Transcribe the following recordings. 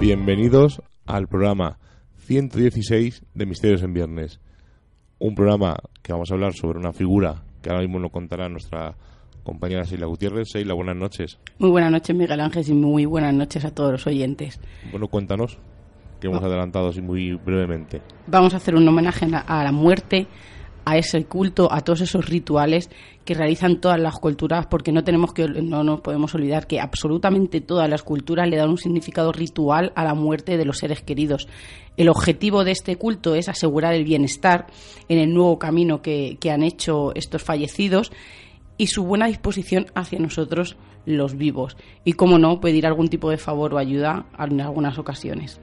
Bienvenidos al programa 116 de Misterios en Viernes. Un programa que vamos a hablar sobre una figura que ahora mismo nos contará nuestra compañera Seila Gutiérrez. Seila, buenas noches. Muy buenas noches, Miguel Ángel, y muy buenas noches a todos los oyentes. Bueno, cuéntanos, que hemos adelantado así muy brevemente. Vamos a hacer un homenaje a la muerte, a ese culto, a todos esos rituales que realizan todas las culturas, porque no tenemos que no nos podemos olvidar que absolutamente todas las culturas le dan un significado ritual a la muerte de los seres queridos. El objetivo de este culto es asegurar el bienestar en el nuevo camino que, que han hecho estos fallecidos y su buena disposición hacia nosotros los vivos. Y, como no, pedir algún tipo de favor o ayuda en algunas ocasiones.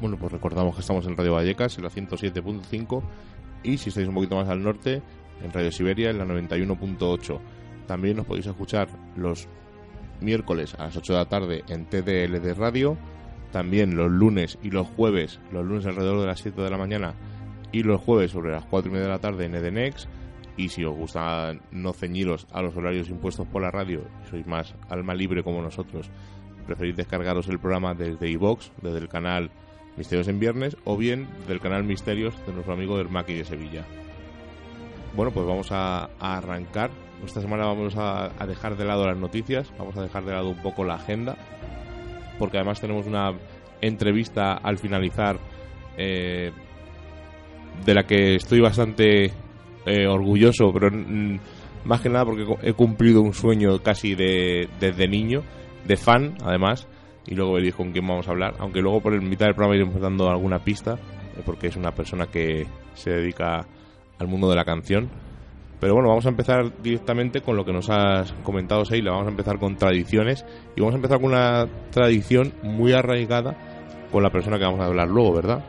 Bueno, pues recordamos que estamos en Radio Vallecas, en la 107.5 y si estáis un poquito más al norte, en Radio Siberia, en la 91.8. También nos podéis escuchar los miércoles a las 8 de la tarde en TDL de Radio, también los lunes y los jueves, los lunes alrededor de las 7 de la mañana y los jueves sobre las 4 y media de la tarde en Edenex. Y si os gusta no ceñiros a los horarios impuestos por la radio sois más alma libre como nosotros, preferís descargaros el programa desde iVox, desde el canal Misterios en Viernes, o bien del canal Misterios de nuestro amigo del Maki de Sevilla. Bueno, pues vamos a, arrancar. Esta semana vamos a, dejar de lado las noticias, vamos a dejar de lado un poco la agenda, porque además tenemos una entrevista al finalizar eh, de la que estoy bastante eh, orgulloso, pero más que nada porque he cumplido un sueño casi de, desde niño, de fan además, y luego veréis con quién vamos a hablar. Aunque luego por el mitad del programa iremos dando alguna pista, eh, porque es una persona que se dedica al mundo de la canción. Pero bueno, vamos a empezar directamente con lo que nos has comentado, Seila. Vamos a empezar con tradiciones y vamos a empezar con una tradición muy arraigada con la persona que vamos a hablar luego, ¿verdad?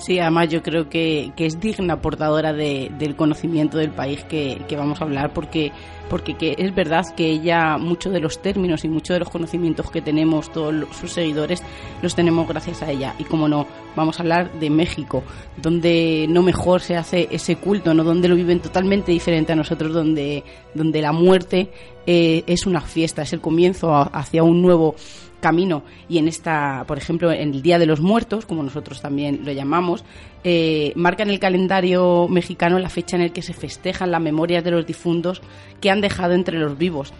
Sí, además yo creo que, que es digna portadora de, del conocimiento del país que, que, vamos a hablar, porque, porque que es verdad que ella, muchos de los términos y muchos de los conocimientos que tenemos, todos sus seguidores, los tenemos gracias a ella. Y como no, vamos a hablar de México, donde no mejor se hace ese culto, no donde lo viven totalmente diferente a nosotros, donde, donde la muerte eh, es una fiesta, es el comienzo hacia un nuevo camino y en esta, por ejemplo, en el Día de los Muertos, como nosotros también lo llamamos, eh, marca en el calendario mexicano la fecha en la que se festejan las memorias de los difuntos que han dejado entre los vivos.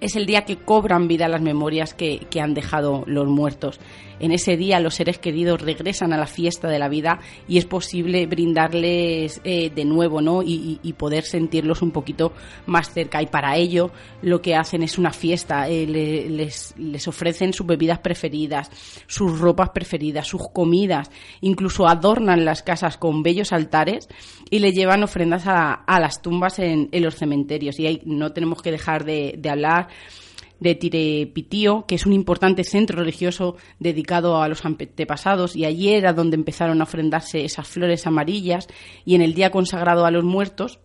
Es el día que cobran vida las memorias que, que han dejado los muertos. En ese día los seres queridos regresan a la fiesta de la vida y es posible brindarles eh, de nuevo, ¿no? Y, poder sentirlos un poquito más cerca. Y para ello lo que hacen es una fiesta. Eh, les, ofrecen sus bebidas preferidas, sus ropas preferidas, sus comidas. Incluso adornan las casas con bellos altares y le llevan ofrendas a, a las tumbas en, en, los cementerios. Y ahí no tenemos que dejar de, de hablar de Tirepitío, que es un importante centro religioso dedicado a los antepasados, y allí era donde empezaron a ofrendarse esas flores amarillas, y en el día consagrado a los muertos,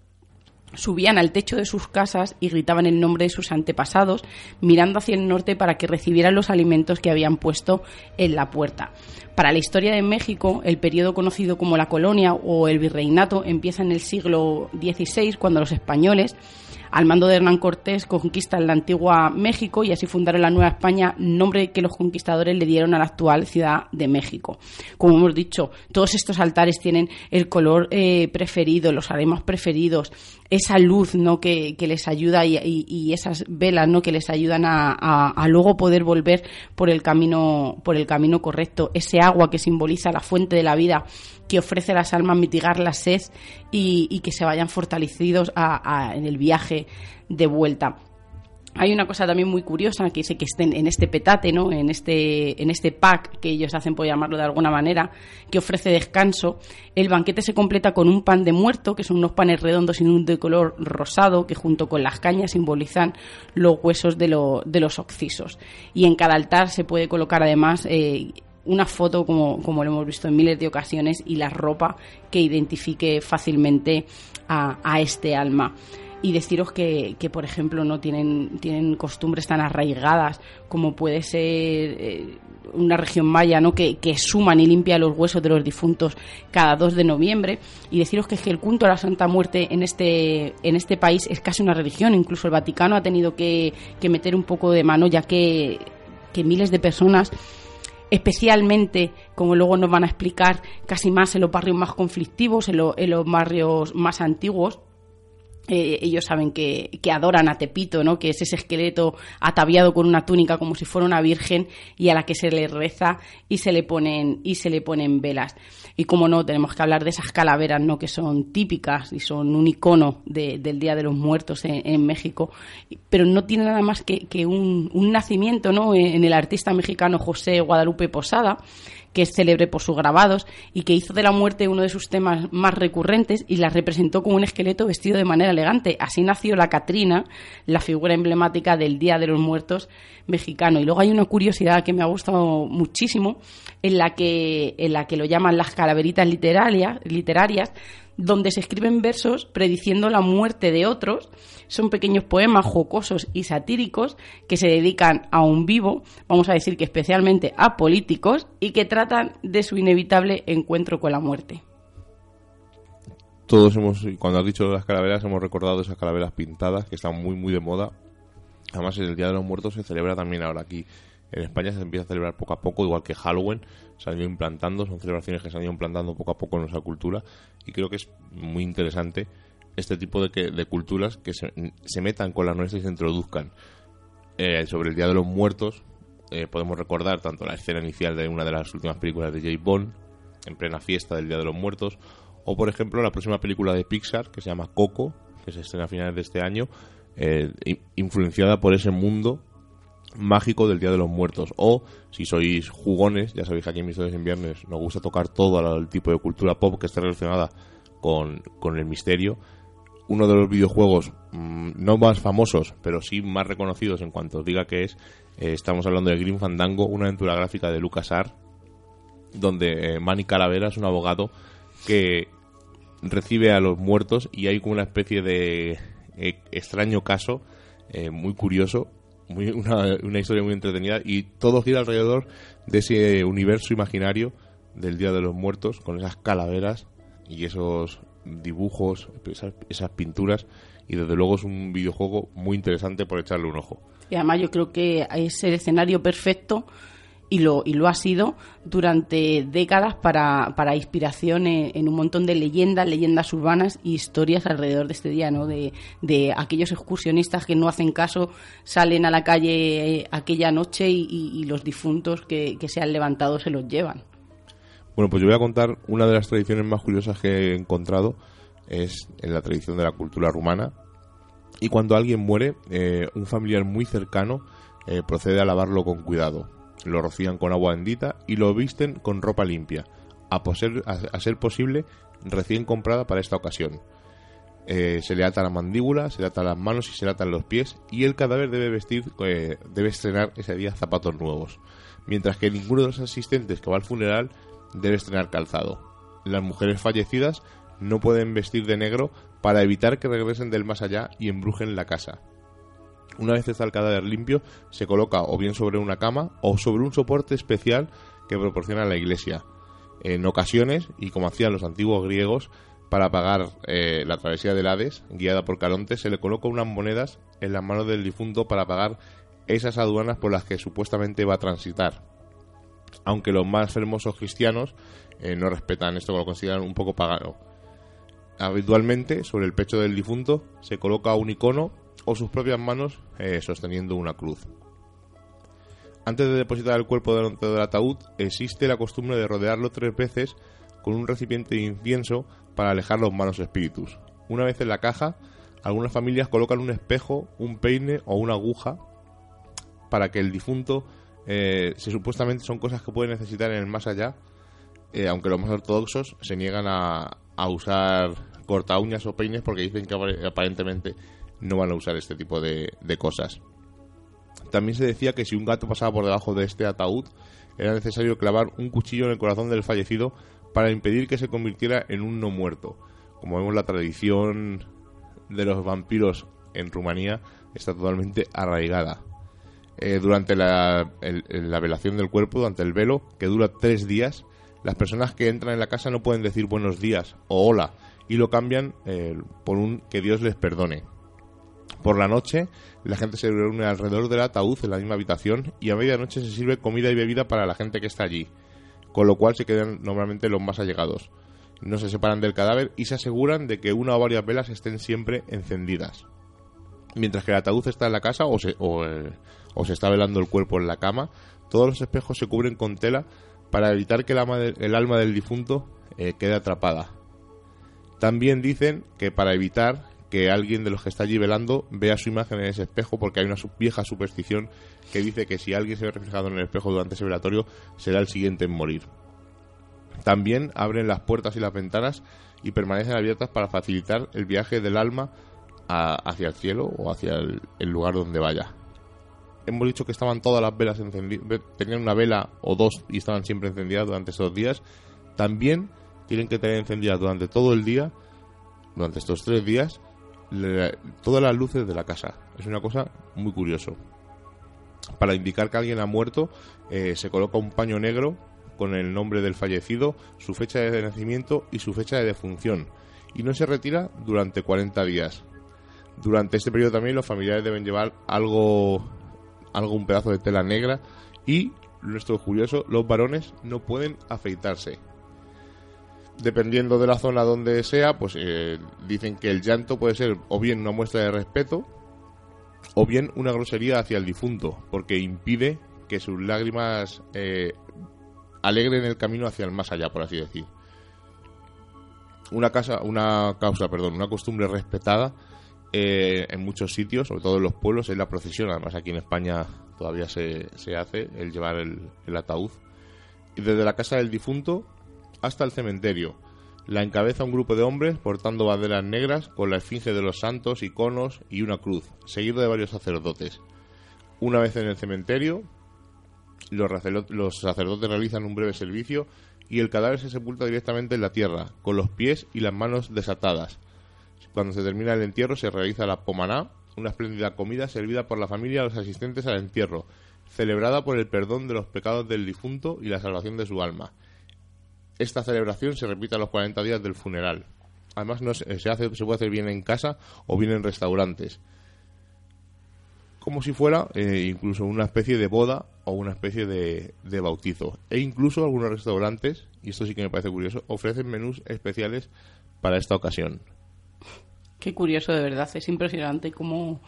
subían al techo de sus casas y gritaban el nombre de sus antepasados, mirando hacia el norte para que recibieran los alimentos que habían puesto en la puerta. Para la historia de México, el periodo conocido como la colonia o el virreinato empieza en el siglo XVI, cuando los españoles al mando de Hernán Cortés conquistan la antigua México y así fundaron la Nueva España, nombre que los conquistadores le dieron a la actual Ciudad de México. Como hemos dicho, todos estos altares tienen el color eh, preferido, los aremas preferidos, esa luz ¿no? que, les ayuda y, esas velas ¿no? que les ayudan a, luego poder volver por el camino por el camino correcto ese agua que simboliza la fuente de la vida que ofrece las almas mitigar la sed y, que se vayan fortalecidos en el viaje de vuelta hay una cosa también muy curiosa que dice que estén en este petate, ¿no? En este, en este pack que ellos hacen, por llamarlo de alguna manera, que ofrece descanso. El banquete se completa con un pan de muerto, que son unos panes redondos y un de color rosado, que junto con las cañas simbolizan los huesos de, de los occisos. Y en cada altar se puede colocar además eh, una foto, como, como lo hemos visto en miles de ocasiones, y la ropa que identifique fácilmente a, a este alma y deciros que, que, por ejemplo, no tienen, tienen costumbres tan arraigadas como puede ser eh, una región maya, ¿no? Que, que, suman y limpia los huesos de los difuntos cada 2 de noviembre. Y deciros que, el culto a la Santa Muerte en este, en este país es casi una religión. Incluso el Vaticano ha tenido que, que meter un poco de mano, ya que, que miles de personas especialmente, como luego nos van a explicar, casi más en los barrios más conflictivos, en, en los barrios más antiguos, eh, ellos saben que, que, adoran a Tepito, ¿no? que es ese esqueleto ataviado con una túnica como si fuera una virgen y a la que se le reza y se le ponen, y se le ponen velas. Y como no, tenemos que hablar de esas calaveras ¿no? que son típicas y son un icono del Día de los Muertos en, México, pero no tiene nada más que, que un, un, nacimiento ¿no? en el artista mexicano José Guadalupe Posada, que es célebre por sus grabados y que hizo de la muerte uno de sus temas más recurrentes y la representó como un esqueleto vestido de manera elegante. Así nació la Catrina, la figura emblemática del Día de los Muertos mexicano. Y luego hay una curiosidad que me ha gustado muchísimo, en la que, en la que lo llaman las calaveritas literarias, literarias donde se escriben versos prediciendo la muerte de otros. Son pequeños poemas jocosos y satíricos que se dedican a un vivo, vamos a decir que especialmente a políticos, y que tratan de su inevitable encuentro con la muerte. Todos hemos, cuando has dicho las calaveras, hemos recordado esas calaveras pintadas que están muy, muy de moda. Además, el Día de los Muertos se celebra también ahora aquí en España se empieza a celebrar poco a poco, igual que Halloween, se han ido implantando, son celebraciones que se han ido implantando poco a poco en nuestra cultura y creo que es muy interesante este tipo de, que, de culturas que se, metan con las nuestras y se introduzcan. Eh, sobre el Día de los Muertos, eh, podemos recordar tanto la escena inicial de una de las últimas películas de James Bond, en plena fiesta del Día de los Muertos, o por ejemplo la próxima película de Pixar, que se llama Coco, que se estrena a finales de este año, eh, influenciada por ese mundo mágico del Día de los Muertos. O, si sois jugones, ya sabéis que aquí en Misterios en Viernes nos gusta tocar todo el tipo de cultura pop que esté relacionada con, el misterio. Uno de los videojuegos mm, no más famosos, pero sí más reconocidos en cuanto os diga que es, eh, estamos hablando de Green Fandango, una aventura gráfica de LucasArts, donde eh, Manny Calavera es un abogado que recibe a los muertos y hay como una especie de eh, extraño caso muy curioso una, historia muy entretenida y todo gira alrededor de ese universo imaginario del Día de los Muertos con esas calaveras y esos dibujos, esas, pinturas y desde luego es un videojuego muy interesante por echarle un ojo. Y además yo creo que es el escenario perfecto y lo, y lo ha sido durante décadas para, para inspiración en, un montón de leyendas, leyendas urbanas y historias alrededor de este día, ¿no? De, de aquellos excursionistas que no hacen caso, salen a la calle eh, aquella noche y, los difuntos que, se han levantado se los llevan. Bueno, pues yo voy a contar una de las tradiciones más curiosas que he encontrado, es en la tradición de la cultura rumana. Y cuando alguien muere, eh, un familiar muy cercano eh, procede a lavarlo con cuidado lo rocían con agua bendita y lo visten con ropa limpia, a, ser posible recién comprada para esta ocasión. Eh, se le ata la mandíbula, se le atan las manos y se le atan los pies y el cadáver debe vestir, eh, debe estrenar ese día zapatos nuevos, mientras que ninguno de los asistentes que va al funeral debe estrenar calzado. Las mujeres fallecidas no pueden vestir de negro para evitar que regresen del más allá y embrujen la casa. Una vez está el cadáver limpio, se coloca o bien sobre una cama o sobre un soporte especial que proporciona la iglesia. En ocasiones, y como hacían los antiguos griegos, para pagar eh, la travesía del Hades, guiada por Caronte, se le coloca unas monedas en las manos del difunto para pagar esas aduanas por las que supuestamente va a transitar. Aunque los más hermosos cristianos eh, no respetan esto, lo consideran un poco pagano. Habitualmente, sobre el pecho del difunto se coloca un icono o sus propias manos eh, sosteniendo una cruz. Antes de depositar el cuerpo dentro del ataúd, existe la costumbre de rodearlo tres veces con un recipiente de incienso para alejar los malos espíritus. Una vez en la caja, algunas familias colocan un espejo, un peine o una aguja para que el difunto, eh, supuestamente son cosas que puede necesitar en el más allá, eh, aunque los más ortodoxos se niegan a, a usar corta uñas o peines porque dicen que aparentemente no van a usar este tipo de, cosas. También se decía que si un gato pasaba por debajo de este ataúd, era necesario clavar un cuchillo en el corazón del fallecido para impedir que se convirtiera en un no muerto. Como vemos, la tradición de los vampiros en Rumanía está totalmente arraigada. Eh, durante la, la, velación del cuerpo, durante el velo, que dura tres días, las personas que entran en la casa no pueden decir buenos días o hola y lo cambian eh, por un que Dios les perdone. Por la noche, la gente se reúne alrededor del ataúd en la misma habitación y a medianoche se sirve comida y bebida para la gente que está allí, con lo cual se quedan normalmente los más allegados. No se separan del cadáver y se aseguran de que una o varias velas estén siempre encendidas. Mientras que el ataúd está en la casa o se, o, eh, se está velando el cuerpo en la cama, todos los espejos se cubren con tela para evitar que el alma, del difunto eh, quede atrapada. También dicen que para evitar que alguien de los que está allí velando vea su imagen en ese espejo, porque hay una vieja superstición que dice que si alguien se ve reflejado en el espejo durante ese velatorio, será el siguiente en morir. También abren las puertas y las ventanas y permanecen abiertas para facilitar el viaje del alma hacia el cielo o hacia el, lugar donde vaya. Hemos dicho que estaban todas las velas encendidas, tenían una vela o dos y estaban siempre encendidas durante esos días. También tienen que tener encendidas durante todo el día, durante estos tres días, todas las luces de la casa. Es una cosa muy curioso. Para indicar que alguien ha muerto, eh, se coloca un paño negro con el nombre del fallecido, su fecha de nacimiento y su fecha de defunción. Y no se retira durante 40 días. Durante este periodo también los familiares deben llevar algo, algo un pedazo de tela negra y, nuestro curioso, los varones no pueden afeitarse dependiendo de la zona donde sea, pues eh, dicen que el llanto puede ser o bien una muestra de respeto o bien una grosería hacia el difunto, porque impide que sus lágrimas eh, alegren el camino hacia el más allá, por así decir. Una casa, una causa, perdón, una costumbre respetada eh, en muchos sitios, sobre todo en los pueblos, es la procesión. Además, aquí en España todavía se, se hace el llevar el, el ataúd. Y desde la casa del difunto hasta el cementerio. La encabeza un grupo de hombres portando banderas negras con la esfinge de los santos, iconos y una cruz, seguido de varios sacerdotes. Una vez en el cementerio, los sacerdotes realizan un breve servicio y el cadáver se sepulta directamente en la tierra, con los pies y las manos desatadas. Cuando se termina el entierro se realiza la pomaná, una espléndida comida servida por la familia a los asistentes al entierro, celebrada por el perdón de los pecados del difunto y la salvación de su alma. Esta celebración se repite a los 40 días del funeral. Además, no se, hace, se puede hacer bien en casa o bien en restaurantes. Como si fuera eh, incluso una especie de boda o una especie de, de bautizo. E incluso algunos restaurantes, y esto sí que me parece curioso, ofrecen menús especiales para esta ocasión. Qué curioso, de verdad. Es impresionante cómo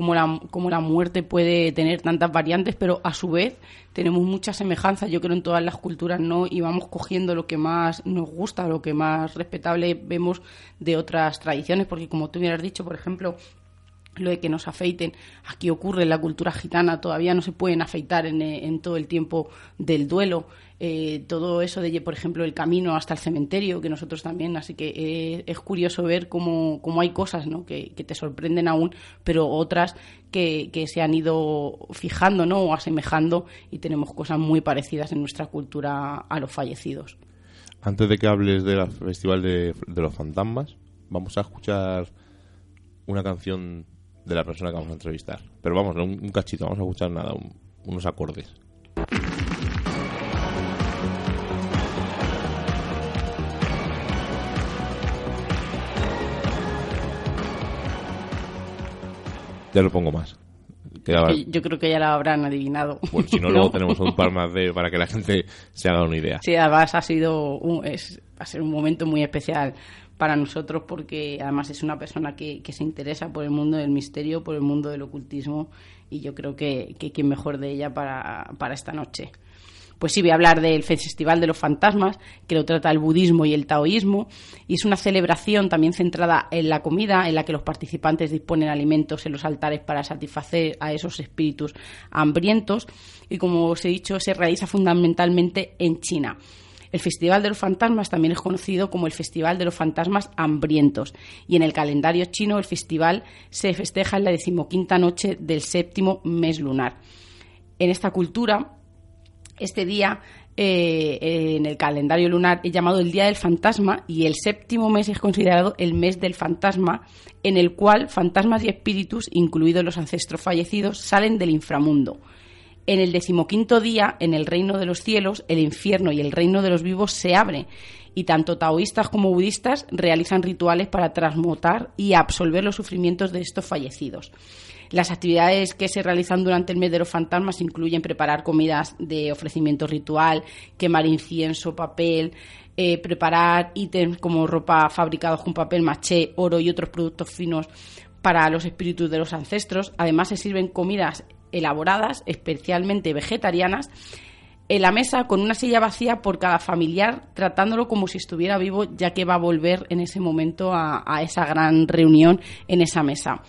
como la, como la muerte puede tener tantas variantes, pero a su vez tenemos muchas semejanzas, yo creo, en todas las culturas, ¿no? Y vamos cogiendo lo que más nos gusta, lo que más respetable vemos de otras tradiciones, porque como tú hubieras dicho, por ejemplo, lo de que nos afeiten. Aquí ocurre en la cultura gitana, todavía no se pueden afeitar en, en todo el tiempo del duelo. Eh, todo eso de, por ejemplo, el camino hasta el cementerio, que nosotros también. Así que eh, es curioso ver cómo, cómo hay cosas ¿no? que, te sorprenden aún, pero otras que, que, se han ido fijando ¿no? o asemejando y tenemos cosas muy parecidas en nuestra cultura a los fallecidos. Antes de que hables del Festival de, de los Fantasmas, vamos a escuchar una canción de la persona que vamos a entrevistar. Pero vamos, un, un cachito, vamos a escuchar nada, unos acordes. Ya lo pongo más. yo creo que ya lo habrán adivinado. Si no, luego tenemos un par más de para que la gente se haga una idea. Sí, además ha sido un, es, va a ser un momento muy especial para nosotros porque además es una persona que, que, se interesa por el mundo del misterio, por el mundo del ocultismo y yo creo que, que quién mejor de ella para, para esta noche pues sí voy a hablar del Festival de los Fantasmas, que lo trata el budismo y el taoísmo, y es una celebración también centrada en la comida, en la que los participantes disponen alimentos en los altares para satisfacer a esos espíritus hambrientos, y como os he dicho, se realiza fundamentalmente en China. El Festival de los Fantasmas también es conocido como el Festival de los Fantasmas Hambrientos y en el calendario chino el festival se festeja en la decimoquinta noche del séptimo mes lunar. En esta cultura, este día eh, en el calendario lunar es llamado el Día del Fantasma y el séptimo mes es considerado el mes del fantasma, en el cual fantasmas y espíritus, incluidos los ancestros fallecidos, salen del inframundo. En el decimoquinto día, en el reino de los cielos, el infierno y el reino de los vivos se abren y tanto taoístas como budistas realizan rituales para transmutar y absolver los sufrimientos de estos fallecidos. Las actividades que se realizan durante el mes de los fantasmas incluyen preparar comidas de ofrecimiento ritual, quemar incienso, papel, eh, preparar ítems como ropa fabricados con papel maché, oro y otros productos finos para los espíritus de los ancestros. Además se sirven comidas elaboradas, especialmente vegetarianas, en la mesa con una silla vacía por cada familiar, tratándolo como si estuviera vivo, ya que va a volver en ese momento a, a esa gran reunión en esa mesa.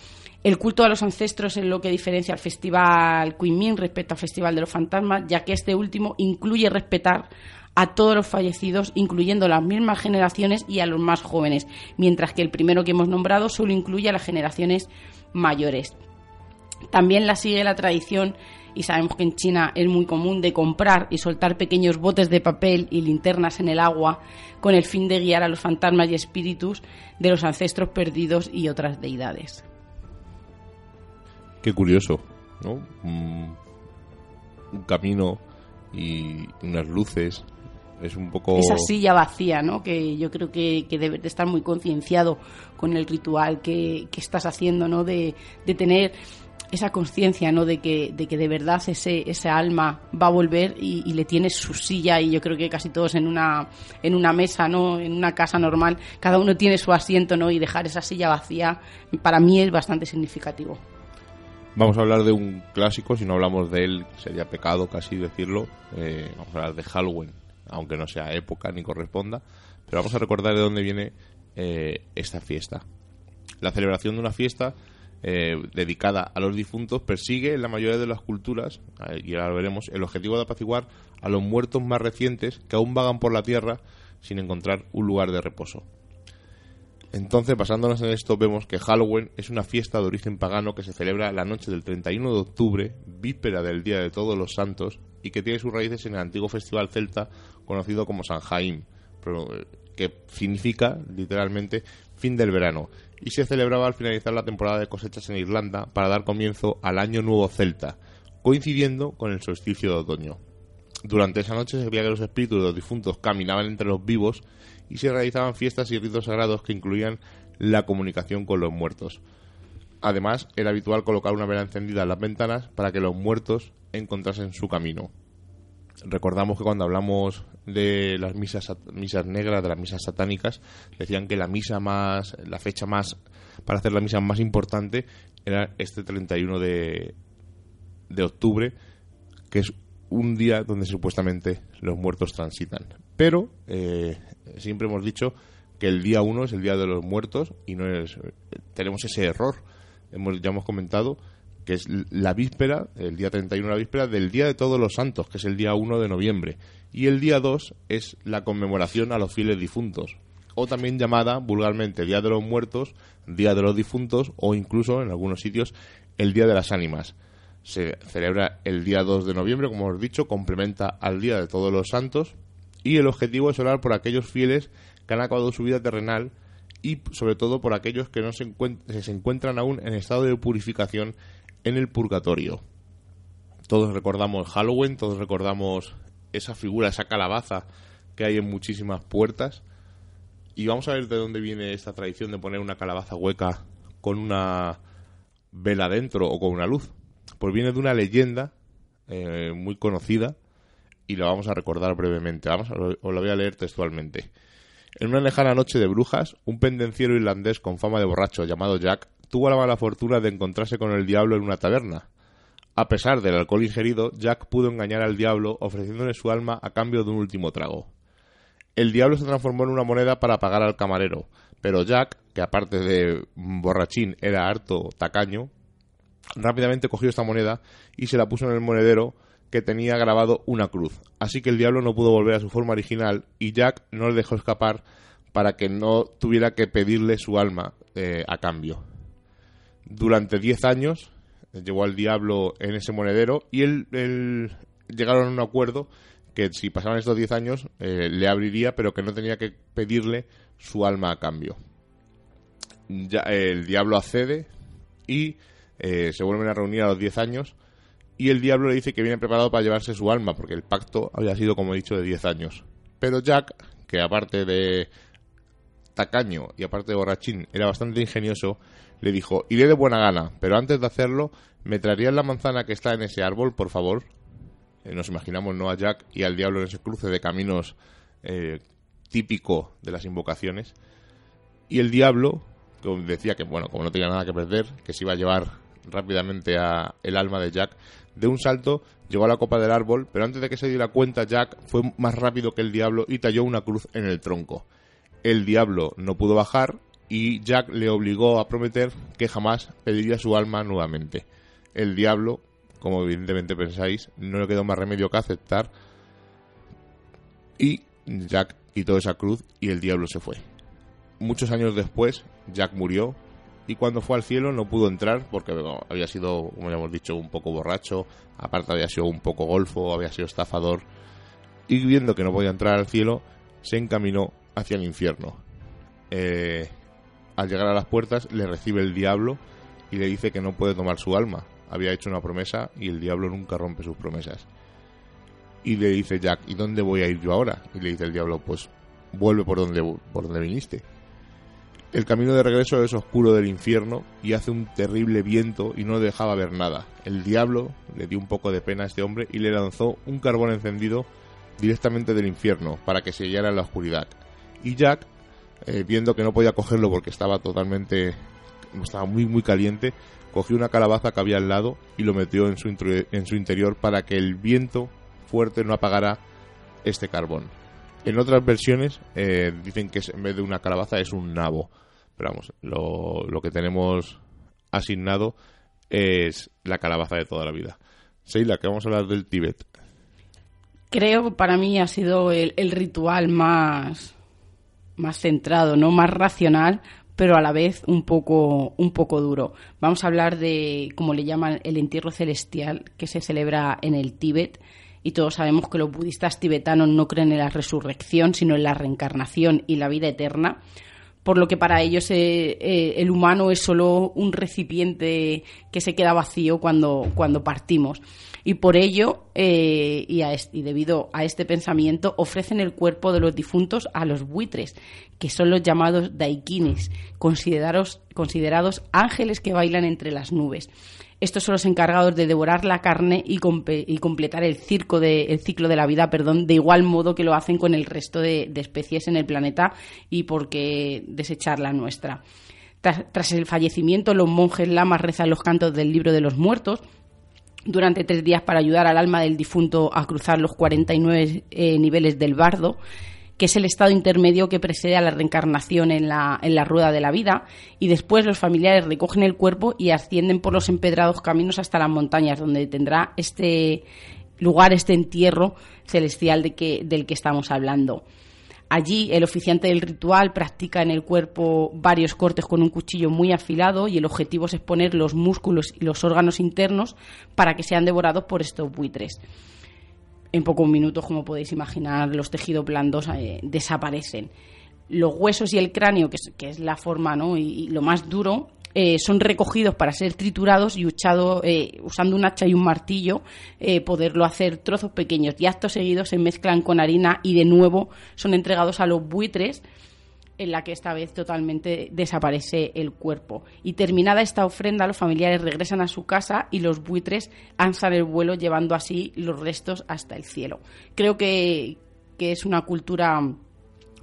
El culto a los ancestros es lo que diferencia al Festival Queen respecto al Festival de los Fantasmas, ya que este último incluye respetar a todos los fallecidos, incluyendo las mismas generaciones y a los más jóvenes, mientras que el primero que hemos nombrado solo incluye a las generaciones mayores. También la sigue la tradición y sabemos que en China es muy común de comprar y soltar pequeños botes de papel y linternas en el agua con el fin de guiar a los fantasmas y espíritus de los ancestros perdidos y otras deidades. Qué curioso, ¿no? Un, camino y unas luces. Es un poco. Esa silla vacía, ¿no? Que yo creo que, que debes de estar muy concienciado con el ritual que, estás haciendo, ¿no? De, de tener esa conciencia, ¿no? De que, de que de verdad ese, ese alma va a volver y, y, le tienes su silla y yo creo que casi todos en una, en una mesa, ¿no? En una casa normal, cada uno tiene su asiento, ¿no? Y dejar esa silla vacía para mí es bastante significativo. Vamos a hablar de un clásico, si no hablamos de él sería pecado casi decirlo. Eh, vamos a hablar de Halloween, aunque no sea época ni corresponda, pero vamos a recordar de dónde viene eh, esta fiesta. La celebración de una fiesta eh, dedicada a los difuntos persigue en la mayoría de las culturas, y ahora veremos, el objetivo de apaciguar a los muertos más recientes que aún vagan por la tierra sin encontrar un lugar de reposo. Entonces, basándonos en esto, vemos que Halloween es una fiesta de origen pagano que se celebra la noche del 31 de octubre, víspera del Día de Todos los Santos, y que tiene sus raíces en el antiguo festival celta conocido como San Jaime, que significa literalmente fin del verano, y se celebraba al finalizar la temporada de cosechas en Irlanda para dar comienzo al Año Nuevo Celta, coincidiendo con el solsticio de otoño. Durante esa noche se creía que los espíritus de los difuntos caminaban entre los vivos y se realizaban fiestas y ritos sagrados que incluían la comunicación con los muertos. Además, era habitual colocar una vela encendida en las ventanas para que los muertos encontrasen su camino. Recordamos que cuando hablamos de las misas, misas negras, de las misas satánicas, decían que la misa más, la fecha más, para hacer la misa más importante era este 31 de, de octubre, que es un día donde supuestamente los muertos transitan. Pero eh, siempre hemos dicho que el día 1 es el día de los muertos y no es tenemos ese error. Hemos, ya hemos comentado que es la víspera, el día 31 la víspera del Día de Todos los Santos, que es el día 1 de noviembre. Y el día 2 es la conmemoración a los fieles difuntos, o también llamada vulgarmente Día de los Muertos, Día de los Difuntos, o incluso en algunos sitios el Día de las Ánimas se celebra el día 2 de noviembre, como os he dicho, complementa al Día de Todos los Santos y el objetivo es orar por aquellos fieles que han acabado su vida terrenal y sobre todo por aquellos que no se, se encuentran aún en estado de purificación en el purgatorio. Todos recordamos Halloween, todos recordamos esa figura, esa calabaza que hay en muchísimas puertas. Y vamos a ver de dónde viene esta tradición de poner una calabaza hueca con una vela dentro o con una luz. Pues viene de una leyenda eh, muy conocida y la vamos a recordar brevemente. Vamos os la voy a leer textualmente. En una lejana noche de brujas, un pendenciero irlandés con fama de borracho llamado Jack tuvo la mala fortuna de encontrarse con el diablo en una taberna. A pesar del alcohol ingerido, Jack pudo engañar al diablo ofreciéndole su alma a cambio de un último trago. El diablo se transformó en una moneda para pagar al camarero, pero Jack, que aparte de borrachín era harto tacaño, rápidamente cogió esta moneda y se la puso en el monedero que tenía grabado una cruz. Así que el diablo no pudo volver a su forma original y Jack no le dejó escapar para que no tuviera que pedirle su alma eh, a cambio. Durante diez años llevó al diablo en ese monedero y él, llegaron a un acuerdo que si pasaban estos diez años eh, le abriría pero que no tenía que pedirle su alma a cambio. Ya, el diablo accede y eh, se vuelven a reunir a los diez años y el diablo le dice que viene preparado para llevarse su alma, porque el pacto había sido, como he dicho, de 10 años. Pero Jack, que aparte de tacaño y aparte de borrachín, era bastante ingenioso, le dijo, iré de buena gana, pero antes de hacerlo, ¿me traerías la manzana que está en ese árbol, por favor? Eh, nos imaginamos, ¿no? A Jack y al diablo en ese cruce de caminos eh, típico de las invocaciones. Y el diablo, que decía que, bueno, como no tenía nada que perder, que se iba a llevar rápidamente a el alma de Jack, de un salto llegó a la copa del árbol, pero antes de que se diera cuenta Jack fue más rápido que el diablo y talló una cruz en el tronco. El diablo no pudo bajar y Jack le obligó a prometer que jamás pediría su alma nuevamente. El diablo, como evidentemente pensáis, no le quedó más remedio que aceptar y Jack quitó esa cruz y el diablo se fue. Muchos años después, Jack murió y cuando fue al cielo no pudo entrar porque había sido, como ya hemos dicho, un poco borracho, aparte había sido un poco golfo, había sido estafador, y viendo que no podía entrar al cielo, se encaminó hacia el infierno. Eh, al llegar a las puertas le recibe el diablo y le dice que no puede tomar su alma. Había hecho una promesa y el diablo nunca rompe sus promesas. Y le dice Jack, ¿y dónde voy a ir yo ahora? Y le dice el diablo, pues vuelve por donde, por donde viniste. El camino de regreso es oscuro del infierno y hace un terrible viento y no dejaba ver nada. El diablo le dio un poco de pena a este hombre y le lanzó un carbón encendido directamente del infierno para que se hallara en la oscuridad. Y Jack, eh, viendo que no podía cogerlo porque estaba totalmente, estaba muy muy caliente, cogió una calabaza que había al lado y lo metió en su, en su interior para que el viento fuerte no apagara este carbón. En otras versiones eh, dicen que en vez de una calabaza es un nabo. Pero vamos, lo, lo que tenemos asignado es la calabaza de toda la vida. Seila, que vamos a hablar del Tíbet. Creo que para mí ha sido el, el, ritual más, más centrado, no más racional, pero a la vez un poco, un poco duro. Vamos a hablar de, como le llaman, el entierro celestial que se celebra en el Tíbet y todos sabemos que los budistas tibetanos no creen en la resurrección, sino en la reencarnación y la vida eterna, por lo que para ellos eh, eh, el humano es solo un recipiente que se queda vacío cuando, cuando partimos. Y por ello, eh, y, debido a este pensamiento, ofrecen el cuerpo de los difuntos a los buitres, que son los llamados daikinis, considerados, considerados ángeles que bailan entre las nubes. Estos son los encargados de devorar la carne y, completar el, circo de, el ciclo de la vida, perdón, de igual modo que lo hacen con el resto de, especies en el planeta y por qué desechar la nuestra. Tras el fallecimiento, los monjes lamas rezan los cantos del libro de los muertos, durante tres días para ayudar al alma del difunto a cruzar los 49 eh, niveles del bardo que es el estado intermedio que precede a la reencarnación en la, en la rueda de la vida, y después los familiares recogen el cuerpo y ascienden por los empedrados caminos hasta las montañas, donde tendrá este lugar, este entierro celestial que, del que estamos hablando. Allí el oficiante del ritual practica en el cuerpo varios cortes con un cuchillo muy afilado y el objetivo es exponer los músculos y los órganos internos para que sean devorados por estos buitres en pocos minutos, como podéis imaginar, los tejidos blandos eh, desaparecen. los huesos y el cráneo, que es, la forma ¿no? y, lo más duro, eh, son recogidos para ser triturados y eh, usando un hacha y un martillo eh, poderlo hacer trozos pequeños y actos seguidos se mezclan con harina y de nuevo son entregados a los buitres en la que esta vez totalmente desaparece el cuerpo. Y terminada esta ofrenda, los familiares regresan a su casa y los buitres alzan el vuelo llevando así los restos hasta el cielo. Creo que, que es una cultura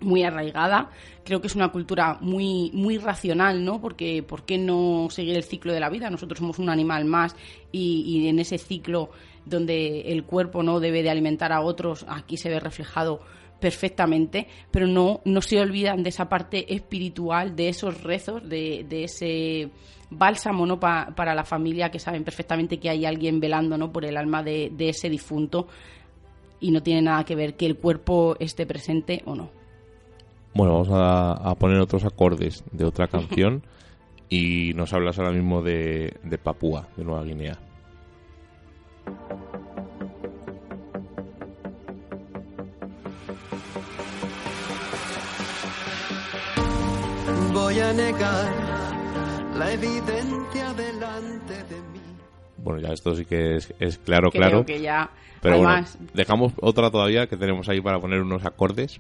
muy arraigada. Creo que es una cultura muy, muy racional, ¿no? Porque ¿por qué no seguir el ciclo de la vida? Nosotros somos un animal más y, en ese ciclo donde el cuerpo no debe de alimentar a otros, aquí se ve reflejado perfectamente, pero no, no se olvidan de esa parte espiritual, de esos rezos, de, ese bálsamo ¿no? para la familia que saben perfectamente que hay alguien velando ¿no? por el alma de ese difunto y no tiene nada que ver que el cuerpo esté presente o no. Bueno, vamos a, poner otros acordes de otra canción y nos hablas ahora mismo de, de Papúa, de Nueva Guinea. Voy a negar la evidencia delante de mí. Bueno, ya esto sí que es, es claro, claro. Que ya, pero bueno, dejamos otra todavía que tenemos ahí para poner unos acordes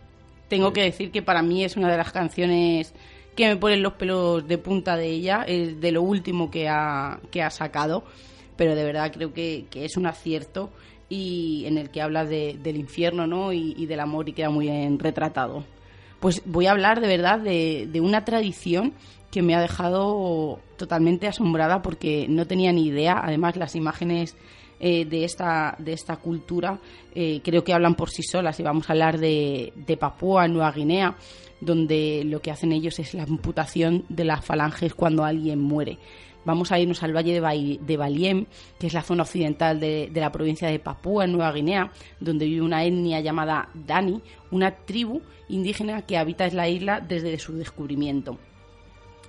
tengo que decir que para mí es una de las canciones que me ponen los pelos de punta de ella, es de lo último que ha, que ha sacado, pero de verdad creo que, es un acierto y en el que habla del infierno ¿no? y, del amor y queda muy bien retratado. Pues voy a hablar de verdad de, de una tradición que me ha dejado totalmente asombrada porque no tenía ni idea. Además, las imágenes eh, de, esta, de esta cultura eh, creo que hablan por sí solas y vamos a hablar de, de Papúa, Nueva Guinea, donde lo que hacen ellos es la amputación de las falanges cuando alguien muere. Vamos a irnos al valle de, Baliem, que es la zona occidental de, de, la provincia de Papúa, en Nueva Guinea, donde vive una etnia llamada Dani, una tribu indígena que habita en la isla desde su descubrimiento.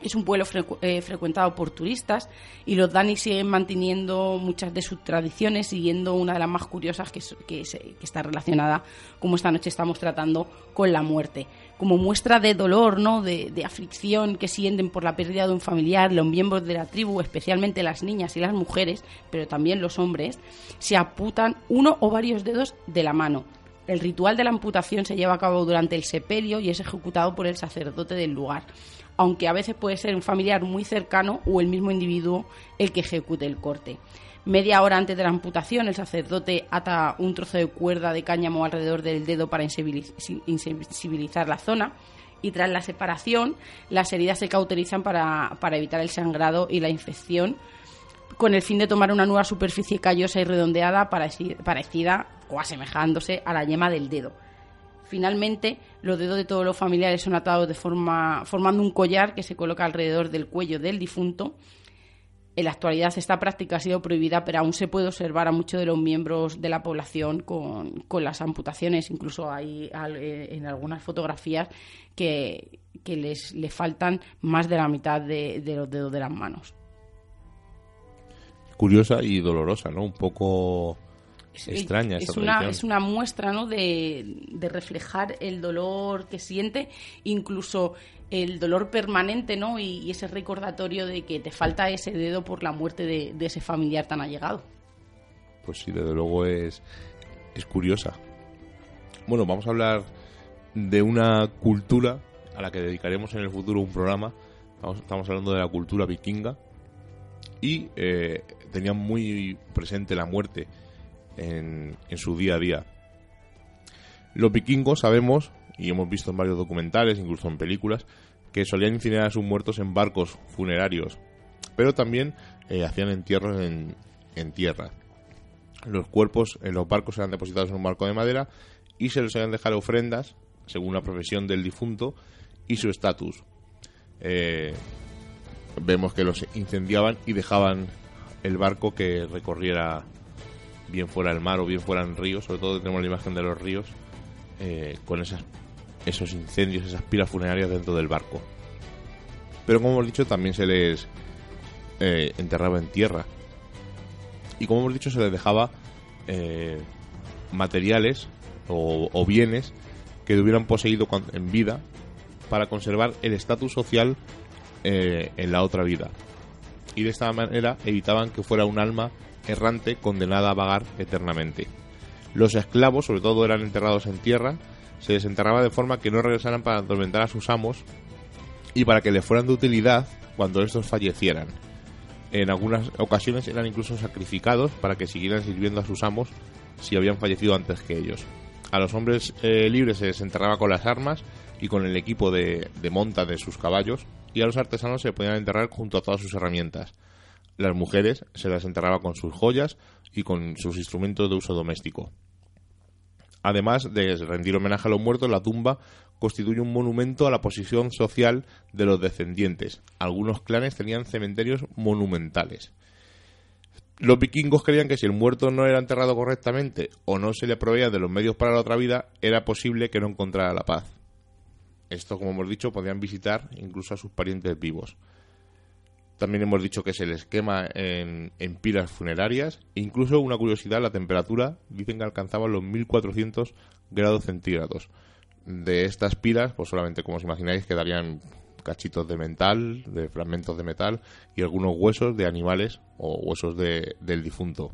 Es un pueblo eh, frecuentado por turistas y los Dani siguen manteniendo muchas de sus tradiciones, siguiendo una de las más curiosas que, que, está relacionada, como esta noche estamos tratando, con la muerte. Como muestra de dolor, ¿no? de, de aflicción que sienten por la pérdida de un familiar, los miembros de la tribu, especialmente las niñas y las mujeres, pero también los hombres, se aputan uno o varios dedos de la mano. El ritual de la amputación se lleva a cabo durante el sepelio y es ejecutado por el sacerdote del lugar aunque a veces puede ser un familiar muy cercano o el mismo individuo el que ejecute el corte. Media hora antes de la amputación, el sacerdote ata un trozo de cuerda de cáñamo alrededor del dedo para insensibilizar la zona y tras la separación, las heridas se cauterizan para, evitar el sangrado y la infección, con el fin de tomar una nueva superficie callosa y redondeada parecida o asemejándose a la yema del dedo. Finalmente, los dedos de todos los familiares son atados de forma, formando un collar que se coloca alrededor del cuello del difunto. En la actualidad esta práctica ha sido prohibida, pero aún se puede observar a muchos de los miembros de la población con, las amputaciones. Incluso hay eh, en algunas fotografías que, les, faltan más de la mitad de los dedos de las manos. Curiosa y dolorosa, ¿no? Un poco extraña es una es una muestra ¿no? de, reflejar el dolor que siente incluso el dolor permanente no y, ese recordatorio de que te falta ese dedo por la muerte de, ese familiar tan allegado. Pues sí desde luego es es curiosa. Bueno vamos a hablar de una cultura a la que dedicaremos en el futuro un programa. Estamos hablando de la cultura vikinga. Y eh, tenían muy presente la muerte en, su día a día. Los vikingos sabemos, y hemos visto en varios documentales, incluso en películas, que solían incinerar a sus muertos en barcos funerarios, pero también eh, hacían entierros en, en tierra. Los cuerpos en los barcos eran depositados en un barco de madera y se les habían dejado ofrendas según la profesión del difunto y su estatus. Eh, vemos que los incendiaban y dejaban el barco que recorriera bien fuera el mar o bien fuera en ríos, sobre todo tenemos la imagen de los ríos, eh, con esas, esos incendios, esas pilas funerarias dentro del barco. Pero como hemos dicho, también se les eh, enterraba en tierra. Y como hemos dicho, se les dejaba eh, materiales o, bienes que hubieran poseído en vida para conservar el estatus social eh, en la otra vida. Y de esta manera evitaban que fuera un alma errante condenada a vagar eternamente. Los esclavos, sobre todo, eran enterrados en tierra, se desenterraba de forma que no regresaran para atormentar a sus amos y para que les fueran de utilidad cuando estos fallecieran. En algunas ocasiones eran incluso sacrificados para que siguieran sirviendo a sus amos si habían fallecido antes que ellos. A los hombres eh, libres se desenterraba con las armas y con el equipo de, de monta de sus caballos, y a los artesanos se podían enterrar junto a todas sus herramientas. Las mujeres se las enterraba con sus joyas y con sus instrumentos de uso doméstico. Además de rendir homenaje a los muertos, la tumba constituye un monumento a la posición social de los descendientes. Algunos clanes tenían cementerios monumentales. Los vikingos creían que si el muerto no era enterrado correctamente o no se le proveía de los medios para la otra vida, era posible que no encontrara la paz. Esto, como hemos dicho, podían visitar incluso a sus parientes vivos. También hemos dicho que se les quema en, pilas funerarias. incluso, una curiosidad, la temperatura dicen que alcanzaba los 1400 grados centígrados. De estas pilas, pues solamente, como os imagináis, quedarían cachitos de metal, de fragmentos de metal y algunos huesos de animales o huesos del difunto.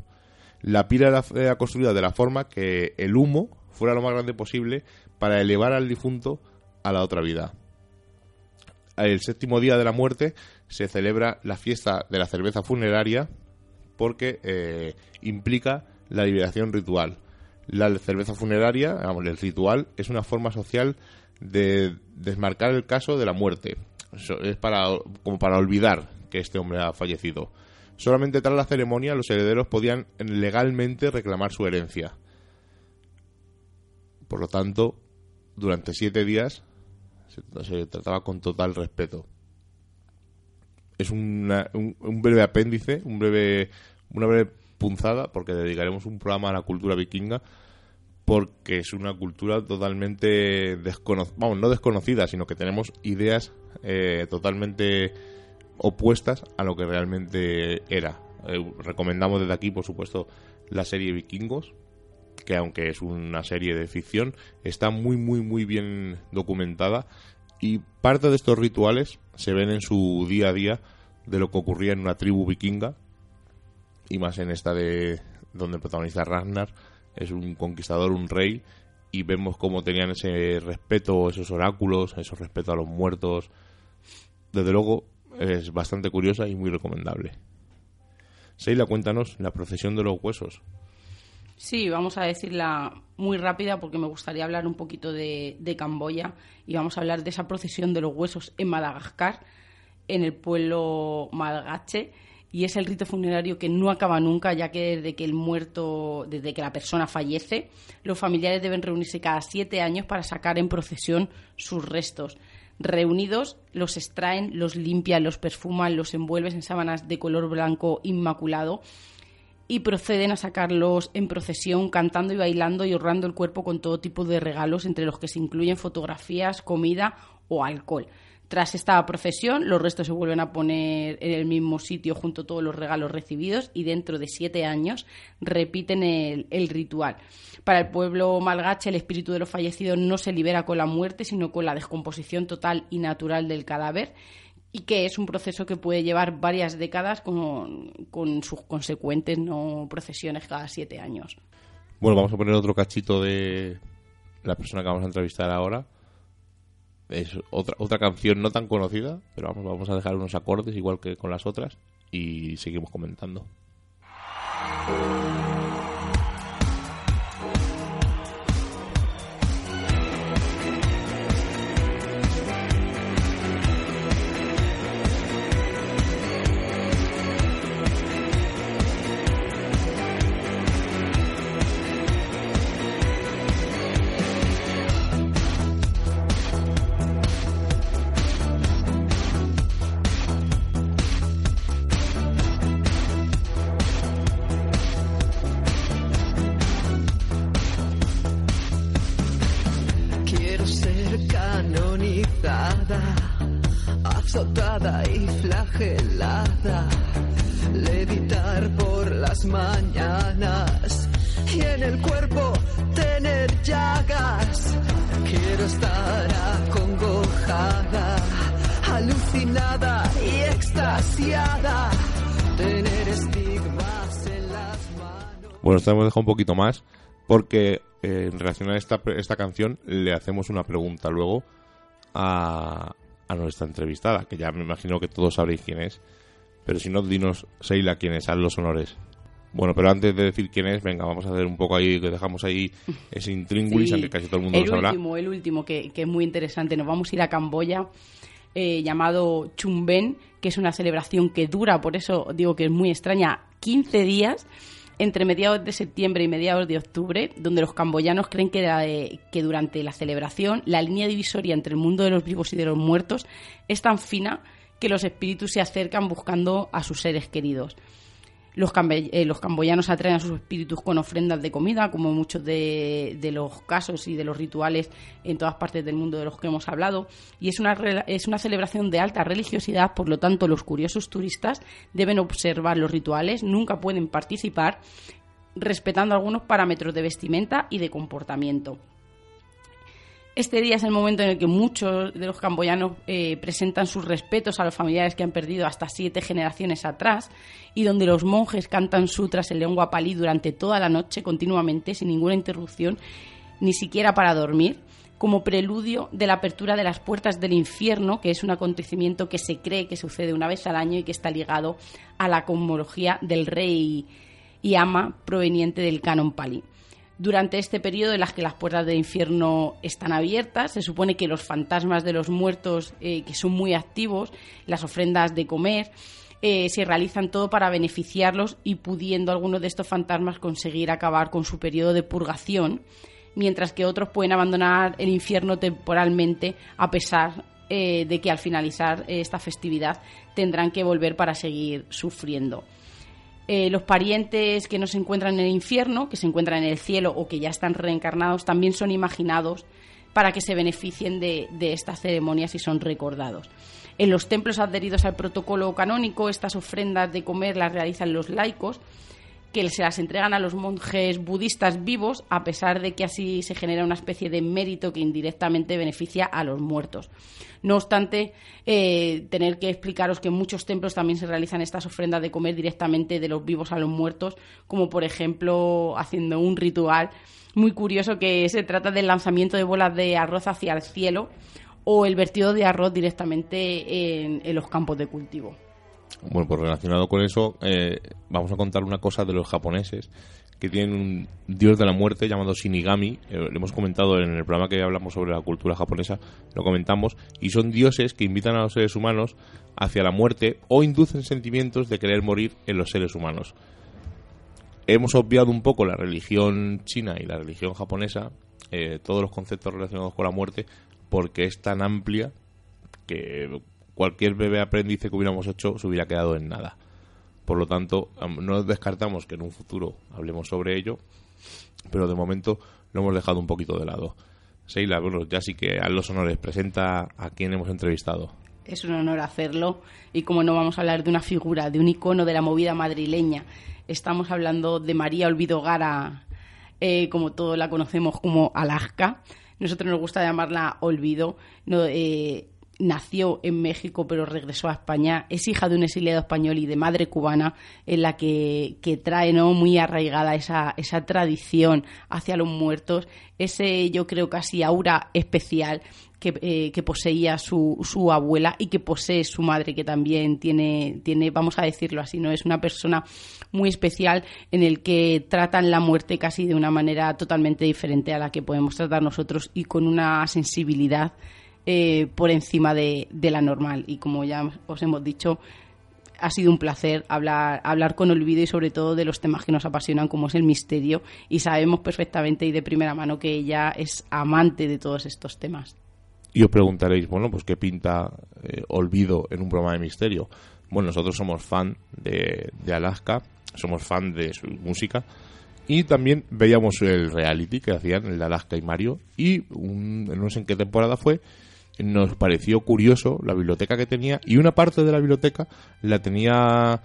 La pira era construida de la forma que el humo fuera lo más grande posible para elevar al difunto a la otra vida. El séptimo día de la muerte se celebra la fiesta de la cerveza funeraria porque eh, implica la liberación ritual. La cerveza funeraria, el ritual, es una forma social de desmarcar el caso de la muerte. es para, como para olvidar que este hombre ha fallecido. Solamente tras la ceremonia los herederos podían legalmente reclamar su herencia. Por lo tanto, durante siete días se, trataba con total respeto. Es un, un, breve apéndice, un breve, una breve punzada, porque dedicaremos un programa a la cultura vikinga, porque es una cultura totalmente desconocida, vamos, no desconocida, sino que tenemos ideas eh, totalmente opuestas a lo que realmente era. Eh, recomendamos desde aquí, por supuesto, la serie Vikingos, que aunque es una serie de ficción, está muy, muy, muy bien documentada y parte de estos rituales se ven en su día a día de lo que ocurría en una tribu vikinga y más en esta de donde protagoniza Ragnar es un conquistador, un rey, y vemos cómo tenían ese respeto, esos oráculos, esos respeto a los muertos. Desde luego es bastante curiosa y muy recomendable. Seila, cuéntanos la procesión de los huesos. Sí, vamos a decirla muy rápida porque me gustaría hablar un poquito de, Camboya y vamos a hablar de esa procesión de los huesos en Madagascar, en el pueblo malgache y es el rito funerario que no acaba nunca, ya que desde que el muerto, desde que la persona fallece, los familiares deben reunirse cada siete años para sacar en procesión sus restos. Reunidos, los extraen, los limpian, los perfuman, los envuelven en sábanas de color blanco inmaculado y proceden a sacarlos en procesión cantando y bailando y honrando el cuerpo con todo tipo de regalos, entre los que se incluyen fotografías, comida o alcohol. Tras esta procesión, los restos se vuelven a poner en el mismo sitio junto a todos los regalos recibidos y dentro de siete años repiten el, ritual. Para el pueblo malgache, el espíritu de los fallecidos no se libera con la muerte, sino con la descomposición total y natural del cadáver y que es un proceso que puede llevar varias décadas con, con sus consecuentes no procesiones cada siete años. Bueno, vamos a poner otro cachito de la persona que vamos a entrevistar ahora es otra, otra canción no tan conocida, pero vamos, vamos a dejar unos acordes igual que con las otras y seguimos comentando. Hemos dejado un poquito más porque eh, en relación a esta, esta canción le hacemos una pregunta luego a, a nuestra entrevistada, que ya me imagino que todos sabréis quién es. Pero si no, dinos, Seila, quién es, haz los honores. Bueno, pero antes de decir quién es, venga, vamos a hacer un poco ahí, que dejamos ahí ese intríngulis, Sí. aunque casi todo el mundo el lo sabrá. último, el último, que, que es muy interesante. Nos vamos a ir a Camboya, eh, llamado Chumben, que es una celebración que dura, por eso digo que es muy extraña, 15 días entre mediados de septiembre y mediados de octubre, donde los camboyanos creen eh, que durante la celebración la línea divisoria entre el mundo de los vivos y de los muertos es tan fina que los espíritus se acercan buscando a sus seres queridos. Eh, los camboyanos atraen a sus espíritus con ofrendas de comida, como muchos de, de los casos y de los rituales en todas partes del mundo de los que hemos hablado. Y es una, es una celebración de alta religiosidad, por lo tanto los curiosos turistas deben observar los rituales, nunca pueden participar, respetando algunos parámetros de vestimenta y de comportamiento. Este día es el momento en el que muchos de los camboyanos eh, presentan sus respetos a los familiares que han perdido hasta siete generaciones atrás y donde los monjes cantan sutras en lengua palí durante toda la noche continuamente sin ninguna interrupción, ni siquiera para dormir, como preludio de la apertura de las puertas del infierno, que es un acontecimiento que se cree que sucede una vez al año y que está ligado a la cosmología del rey y ama proveniente del canon palí. Durante este periodo en las que las puertas del infierno están abiertas, se supone que los fantasmas de los muertos, eh, que son muy activos, las ofrendas de comer, eh, se realizan todo para beneficiarlos y pudiendo algunos de estos fantasmas conseguir acabar con su periodo de purgación, mientras que otros pueden abandonar el infierno temporalmente a pesar eh, de que al finalizar esta festividad tendrán que volver para seguir sufriendo. Eh, los parientes que no se encuentran en el infierno, que se encuentran en el cielo o que ya están reencarnados, también son imaginados para que se beneficien de, de estas ceremonias y son recordados. En los templos adheridos al protocolo canónico, estas ofrendas de comer las realizan los laicos, que se las entregan a los monjes budistas vivos, a pesar de que así se genera una especie de mérito que indirectamente beneficia a los muertos. No obstante, eh, tener que explicaros que en muchos templos también se realizan estas ofrendas de comer directamente de los vivos a los muertos, como por ejemplo haciendo un ritual muy curioso que se trata del lanzamiento de bolas de arroz hacia el cielo o el vertido de arroz directamente en, en los campos de cultivo. Bueno, pues relacionado con eso, eh, vamos a contar una cosa de los japoneses que tienen un dios de la muerte llamado Shinigami. Eh, lo hemos comentado en el programa que hablamos sobre la cultura japonesa, lo comentamos, y son dioses que invitan a los seres humanos hacia la muerte o inducen sentimientos de querer morir en los seres humanos. Hemos obviado un poco la religión china y la religión japonesa, eh, todos los conceptos relacionados con la muerte, porque es tan amplia que cualquier bebé aprendiz que hubiéramos hecho se hubiera quedado en nada. Por lo tanto, no descartamos que en un futuro hablemos sobre ello, pero de momento lo hemos dejado un poquito de lado. Seila, bueno, ya sí que a los honores, presenta a quien hemos entrevistado. Es un honor hacerlo y como no vamos a hablar de una figura, de un icono de la movida madrileña, estamos hablando de María Olvido Gara, eh, como todos la conocemos como Alaska. Nosotros nos gusta llamarla Olvido. No, eh, nació en México pero regresó a España. Es hija de un exiliado español y de madre cubana en la que, que trae ¿no? muy arraigada esa, esa tradición hacia los muertos, ese yo creo casi aura especial que, eh, que poseía su, su abuela y que posee su madre, que también tiene, tiene, vamos a decirlo así, ¿no? Es una persona muy especial en el que tratan la muerte casi de una manera totalmente diferente a la que podemos tratar nosotros y con una sensibilidad eh, por encima de, de la normal. Y como ya os hemos dicho, ha sido un placer hablar, hablar con Olvido y sobre todo de los temas que nos apasionan como es el misterio y sabemos perfectamente y de primera mano que ella es amante de todos estos temas. Y os preguntaréis, bueno, pues qué pinta eh, Olvido en un programa de misterio. Bueno, nosotros somos fan de, de Alaska, somos fan de su música y también veíamos el reality que hacían, el de Alaska y Mario, y un- no sé en qué temporada fue, nos pareció curioso la biblioteca que tenía y una parte de la biblioteca la tenía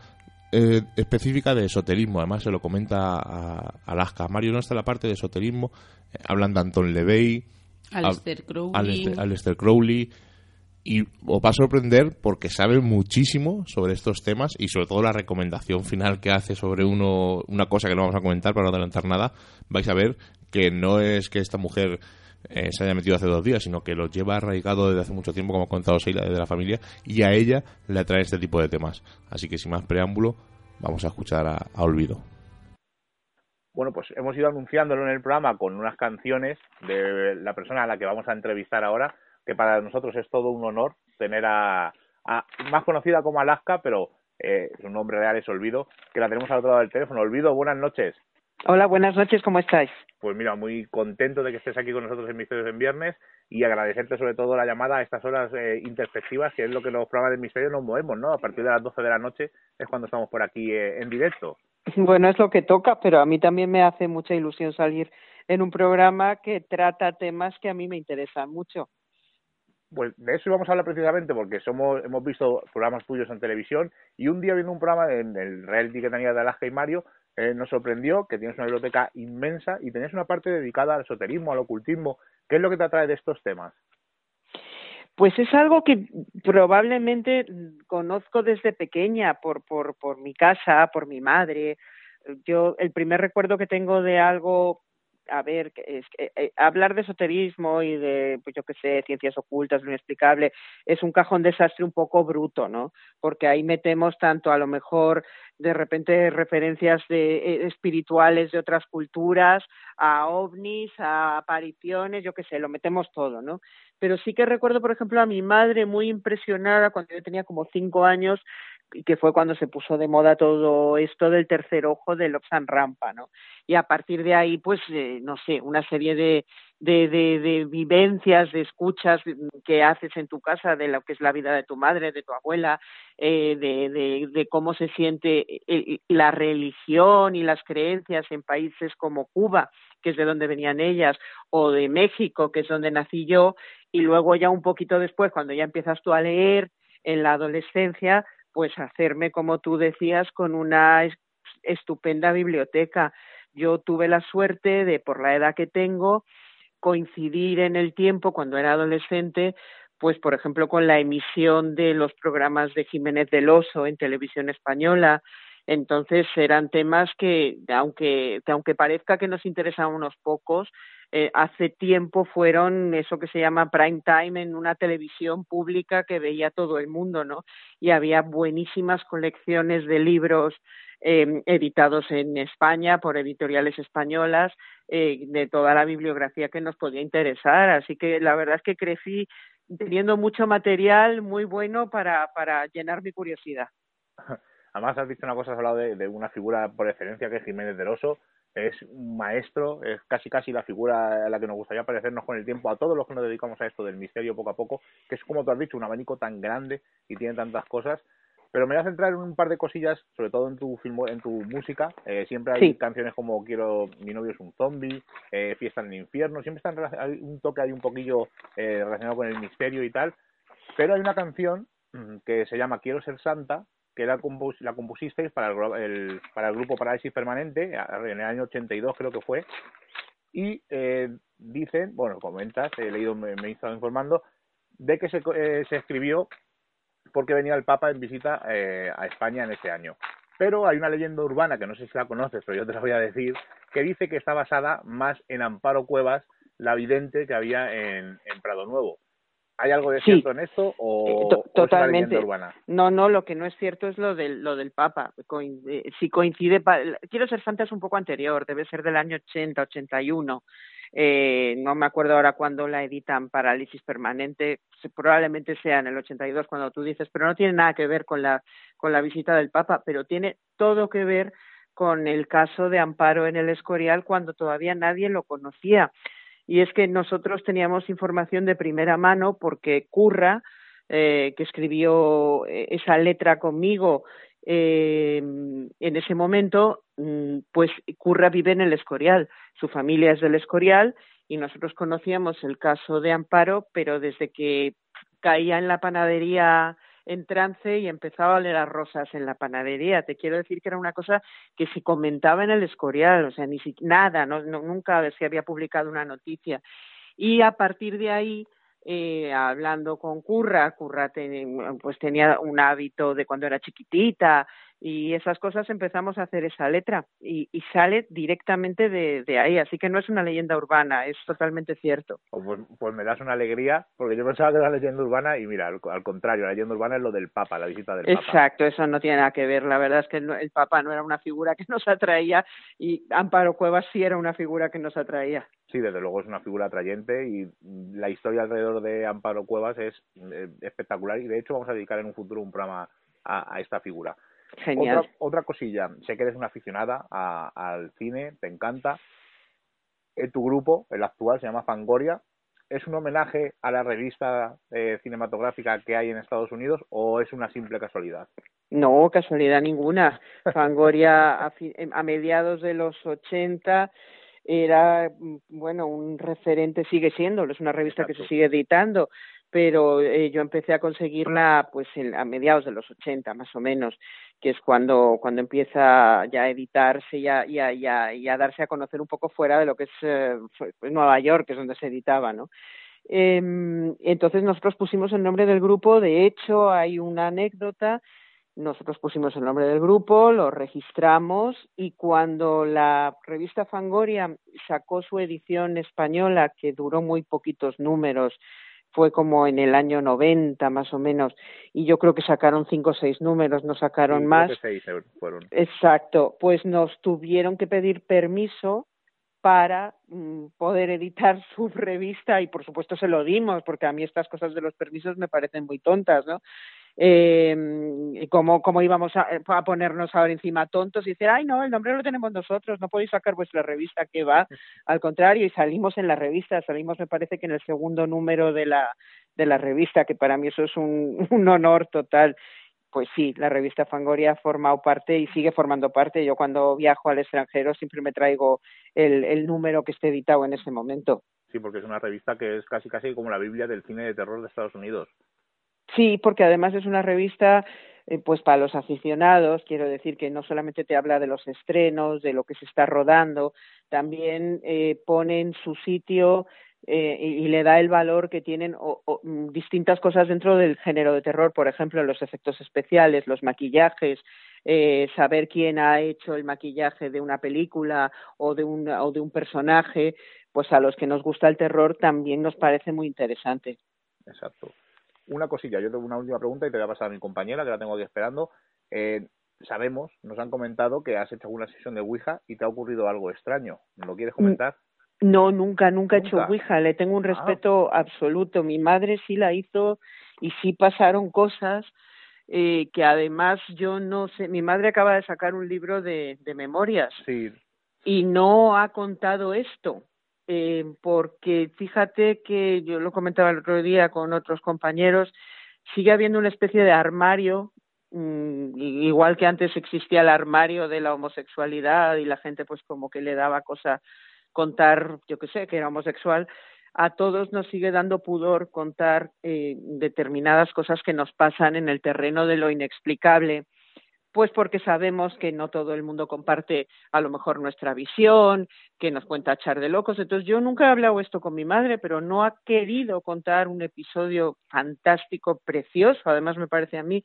eh, específica de esoterismo. Además, se lo comenta a Alaska. Mario no está la parte de esoterismo. eh, hablan de Anton LeVey, Aleister Crowley. Aleister, Aleister Crowley. y os va a sorprender porque sabe muchísimo sobre estos temas y sobre todo la recomendación final que hace sobre uno, una cosa que no vamos a comentar para no adelantar nada, vais a ver que no es que esta mujer eh, se haya metido hace dos días, sino que lo lleva arraigado desde hace mucho tiempo, como ha contado Seila, desde la familia, y a ella le atrae este tipo de temas. Así que sin más preámbulo, vamos a escuchar a, a Olvido. Bueno, pues hemos ido anunciándolo en el programa con unas canciones de la persona a la que vamos a entrevistar ahora, que para nosotros es todo un honor tener a, a más conocida como Alaska, pero eh, su nombre real es Olvido, que la tenemos al otro lado del teléfono. Olvido, buenas noches. Hola, buenas noches, ¿cómo estáis? Pues mira, muy contento de que estés aquí con nosotros en Misterios en Viernes y agradecerte sobre todo la llamada a estas horas eh, introspectivas, que es lo que los programas de misterio nos movemos, ¿no? A partir de las 12 de la noche es cuando estamos por aquí eh, en directo. Bueno, es lo que toca, pero a mí también me hace mucha ilusión salir en un programa que trata temas que a mí me interesan mucho. Pues de eso íbamos a hablar precisamente porque somos hemos visto programas tuyos en televisión y un día viendo un programa en el reality que tenía de Alaska y Mario eh, nos sorprendió que tienes una biblioteca inmensa y tenías una parte dedicada al esoterismo, al ocultismo. ¿Qué es lo que te atrae de estos temas? Pues es algo que probablemente conozco desde pequeña por, por, por mi casa, por mi madre. Yo, el primer recuerdo que tengo de algo a ver, es, eh, hablar de esoterismo y de, pues yo qué sé, ciencias ocultas, lo inexplicable, es un cajón desastre un poco bruto, ¿no? Porque ahí metemos tanto a lo mejor de repente referencias de, eh, espirituales de otras culturas, a ovnis, a apariciones, yo qué sé, lo metemos todo, ¿no? Pero sí que recuerdo, por ejemplo, a mi madre muy impresionada cuando yo tenía como cinco años que fue cuando se puso de moda todo esto del tercer ojo de Loxan Rampa, ¿no? Y a partir de ahí, pues, eh, no sé, una serie de, de, de, de, vivencias, de escuchas que haces en tu casa de lo que es la vida de tu madre, de tu abuela, eh, de, de, de cómo se siente eh, la religión y las creencias en países como Cuba, que es de donde venían ellas, o de México, que es donde nací yo, y luego ya un poquito después, cuando ya empiezas tú a leer en la adolescencia, pues hacerme, como tú decías, con una estupenda biblioteca. Yo tuve la suerte de, por la edad que tengo, coincidir en el tiempo, cuando era adolescente, pues por ejemplo con la emisión de los programas de Jiménez del Oso en televisión española. Entonces eran temas que, aunque, que aunque parezca que nos interesan unos pocos, eh, hace tiempo fueron eso que se llama prime time en una televisión pública que veía todo el mundo, ¿no? Y había buenísimas colecciones de libros eh, editados en España por editoriales españolas eh, de toda la bibliografía que nos podía interesar. Así que la verdad es que crecí teniendo mucho material muy bueno para, para llenar mi curiosidad. Además, has visto una cosa, has hablado de, de una figura por excelencia que es Jiménez del Oso, es un maestro, es casi casi la figura a la que nos gustaría parecernos con el tiempo a todos los que nos dedicamos a esto del misterio poco a poco, que es como tú has dicho, un abanico tan grande y tiene tantas cosas. Pero me voy a centrar en un par de cosillas, sobre todo en tu film, en tu música. Eh, siempre hay Sí. canciones como Quiero, mi novio es un zombie, eh, Fiesta en el infierno, siempre están hay un toque ahí un poquillo eh, relacionado con el misterio y tal. Pero hay una canción mm, que se llama Quiero ser santa, que la, compus la compusisteis para el, el- el grupo Parálisis Permanente, en el año 82 creo que fue, y eh, dicen, bueno, comentas, he leído, me, he estado informando, de que se, eh, se escribió porque venía el Papa en visita eh, a España en ese año. Pero hay una leyenda urbana, que no sé si la conoces, pero yo te la voy a decir, que dice que está basada más en Amparo Cuevas, la vidente que había en, en Prado Nuevo. ¿Hay algo de Sí. cierto en esto o, Eh, es una totalmente. urbana? No, no, lo que no es cierto es lo del, lo del Papa. Eh, si coincide, pa- Quiero ser santa es un poco anterior, debe ser del año 80, 81. Eh, no me acuerdo ahora cuándo la editan Parálisis Permanente, se- probablemente sea en el 82 cuando tú dices, pero no tiene nada que ver con la, con la visita del Papa, pero tiene todo que ver con el caso de Amparo en el Escorial cuando todavía nadie lo conocía. Y es que nosotros teníamos información de primera mano porque Curra, eh, que escribió eh, esa letra conmigo eh, en ese momento, mm, pues Curra vive en el Escorial, su familia es del Escorial y nosotros conocíamos el caso de Amparo, pero desde que caía en la panadería en trance y empezaba a oler a rosas en la panadería. Te quiero decir que era una cosa que se comentaba en el Escorial, o sea, ni si, nada, no, no, nunca se había publicado una noticia. Y a partir de ahí eh, hablando con Curra, Curra pues tenía un hábito de cuando era chiquitita y esas cosas empezamos a hacer esa letra y, y sale directamente de, de, ahí, así que no es una leyenda urbana, es totalmente cierto. Oh, pues, pues, me das una alegría, porque yo pensaba que era leyenda urbana y mira, al, al, contrario, la leyenda urbana es lo del Papa, la visita del Papa. Exacto, eso no tiene nada que ver, la verdad es que el Papa no era una figura que nos atraía y Amparo Cuevas sí era una figura que nos atraía. Sí, desde luego es una figura atrayente y la historia alrededor de Amparo Cuevas es eh, espectacular y de hecho vamos a dedicar en un futuro un programa a, a esta figura. Genial. Otra, otra, cosilla, sé que eres una aficionada a, al cine, te encanta. Eh, tu grupo, el actual, se llama Fangoria. ¿Es un homenaje a la revista eh, cinematográfica que hay en Estados Unidos o es una simple casualidad? No, casualidad ninguna. Fangoria a, a mediados de los 80 era, bueno, un referente, sigue siendo, es una revista Exacto. que se sigue editando, pero eh, yo empecé a conseguirla pues en, a mediados de los 80 más o menos, que es cuando, cuando empieza ya a editarse y a, y, a, y, a, y a darse a conocer un poco fuera de lo que es eh, pues Nueva York, que es donde se editaba, ¿no? Eh, entonces nosotros pusimos el nombre del grupo, de hecho hay una anécdota, nosotros pusimos el nombre del grupo, lo registramos y cuando la revista Fangoria sacó su edición española, que duró muy poquitos números, fue como en el año 90 más o menos y yo creo que sacaron cinco o seis números, no sacaron sí, más. Seis fueron. Exacto, pues nos tuvieron que pedir permiso para mm, poder editar su revista y por supuesto se lo dimos porque a mí estas cosas de los permisos me parecen muy tontas, ¿no? Eh, cómo, cómo íbamos a, a, ponernos ahora encima tontos y decir, ay, no, el nombre lo tenemos nosotros, no podéis sacar vuestra revista, que va, al contrario, y salimos en la revista, salimos me parece que en el segundo número de la, de la revista, que para mí eso es un, un honor total. Pues sí, la revista Fangoria ha formado parte y sigue formando parte. Yo cuando viajo al extranjero siempre me traigo el, el número que esté editado en ese momento. Sí, porque es una revista que es casi casi como la Biblia del cine de terror de Estados Unidos. Sí, porque además es una revista eh, pues para los aficionados, quiero decir que no solamente te habla de los estrenos, de lo que se está rodando, también eh, pone en su sitio eh, y, le da el valor que tienen o, o, distintas cosas dentro del género de terror, por ejemplo, los efectos especiales, los maquillajes, eh, saber quién ha hecho el maquillaje de una película o de un, o de un personaje, pues a los que nos gusta el terror también nos parece muy interesante. Exacto una cosilla, yo tengo una última pregunta y te voy a pasar a mi compañera, que la tengo aquí esperando. Eh, sabemos, nos han comentado que has hecho alguna sesión de Ouija y te ha ocurrido algo extraño. ¿Me lo quieres comentar? No, nunca, nunca he hecho Ouija. Le tengo un respeto ah. absoluto. Mi madre sí la hizo y sí pasaron cosas eh, que además yo no sé. Mi madre acaba de sacar un libro de, de memorias. Sí. Y no ha contado esto eh, porque fíjate que yo lo comentaba el otro día con otros compañeros, sigue habiendo una especie de armario, mmm, igual que antes existía el armario de la homosexualidad y la gente pues como que le daba cosa contar, yo qué sé, que era homosexual, a todos nos sigue dando pudor contar eh, determinadas cosas que nos pasan en el terreno de lo inexplicable pues porque sabemos que no todo el mundo comparte a lo mejor nuestra visión, que nos cuenta echar de locos. Entonces yo nunca he hablado esto con mi madre, pero no ha querido contar un episodio fantástico, precioso. Además me parece a mí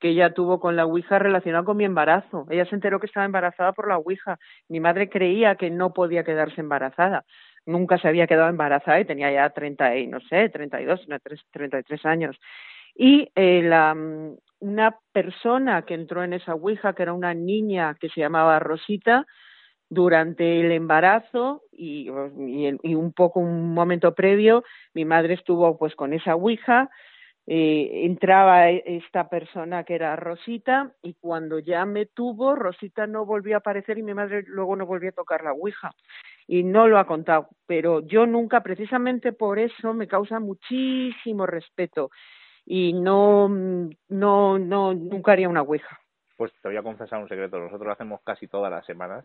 que ella tuvo con la Ouija relacionado con mi embarazo. Ella se enteró que estaba embarazada por la Ouija. Mi madre creía que no podía quedarse embarazada. Nunca se había quedado embarazada y tenía ya 30 y no sé, 32, 33 años. Y eh, la, una persona que entró en esa Ouija, que era una niña que se llamaba Rosita, durante el embarazo y, un poco un momento previo, mi madre estuvo pues con esa Ouija, eh, entraba esta persona que era Rosita y cuando ya me tuvo, Rosita no volvió a aparecer y mi madre luego no volvió a tocar la Ouija. Y no lo ha contado, pero yo nunca, precisamente por eso, me causa muchísimo respeto y no, no, no, nunca haría una ouija. Pues te voy a confesar un secreto, nosotros lo hacemos casi todas las semanas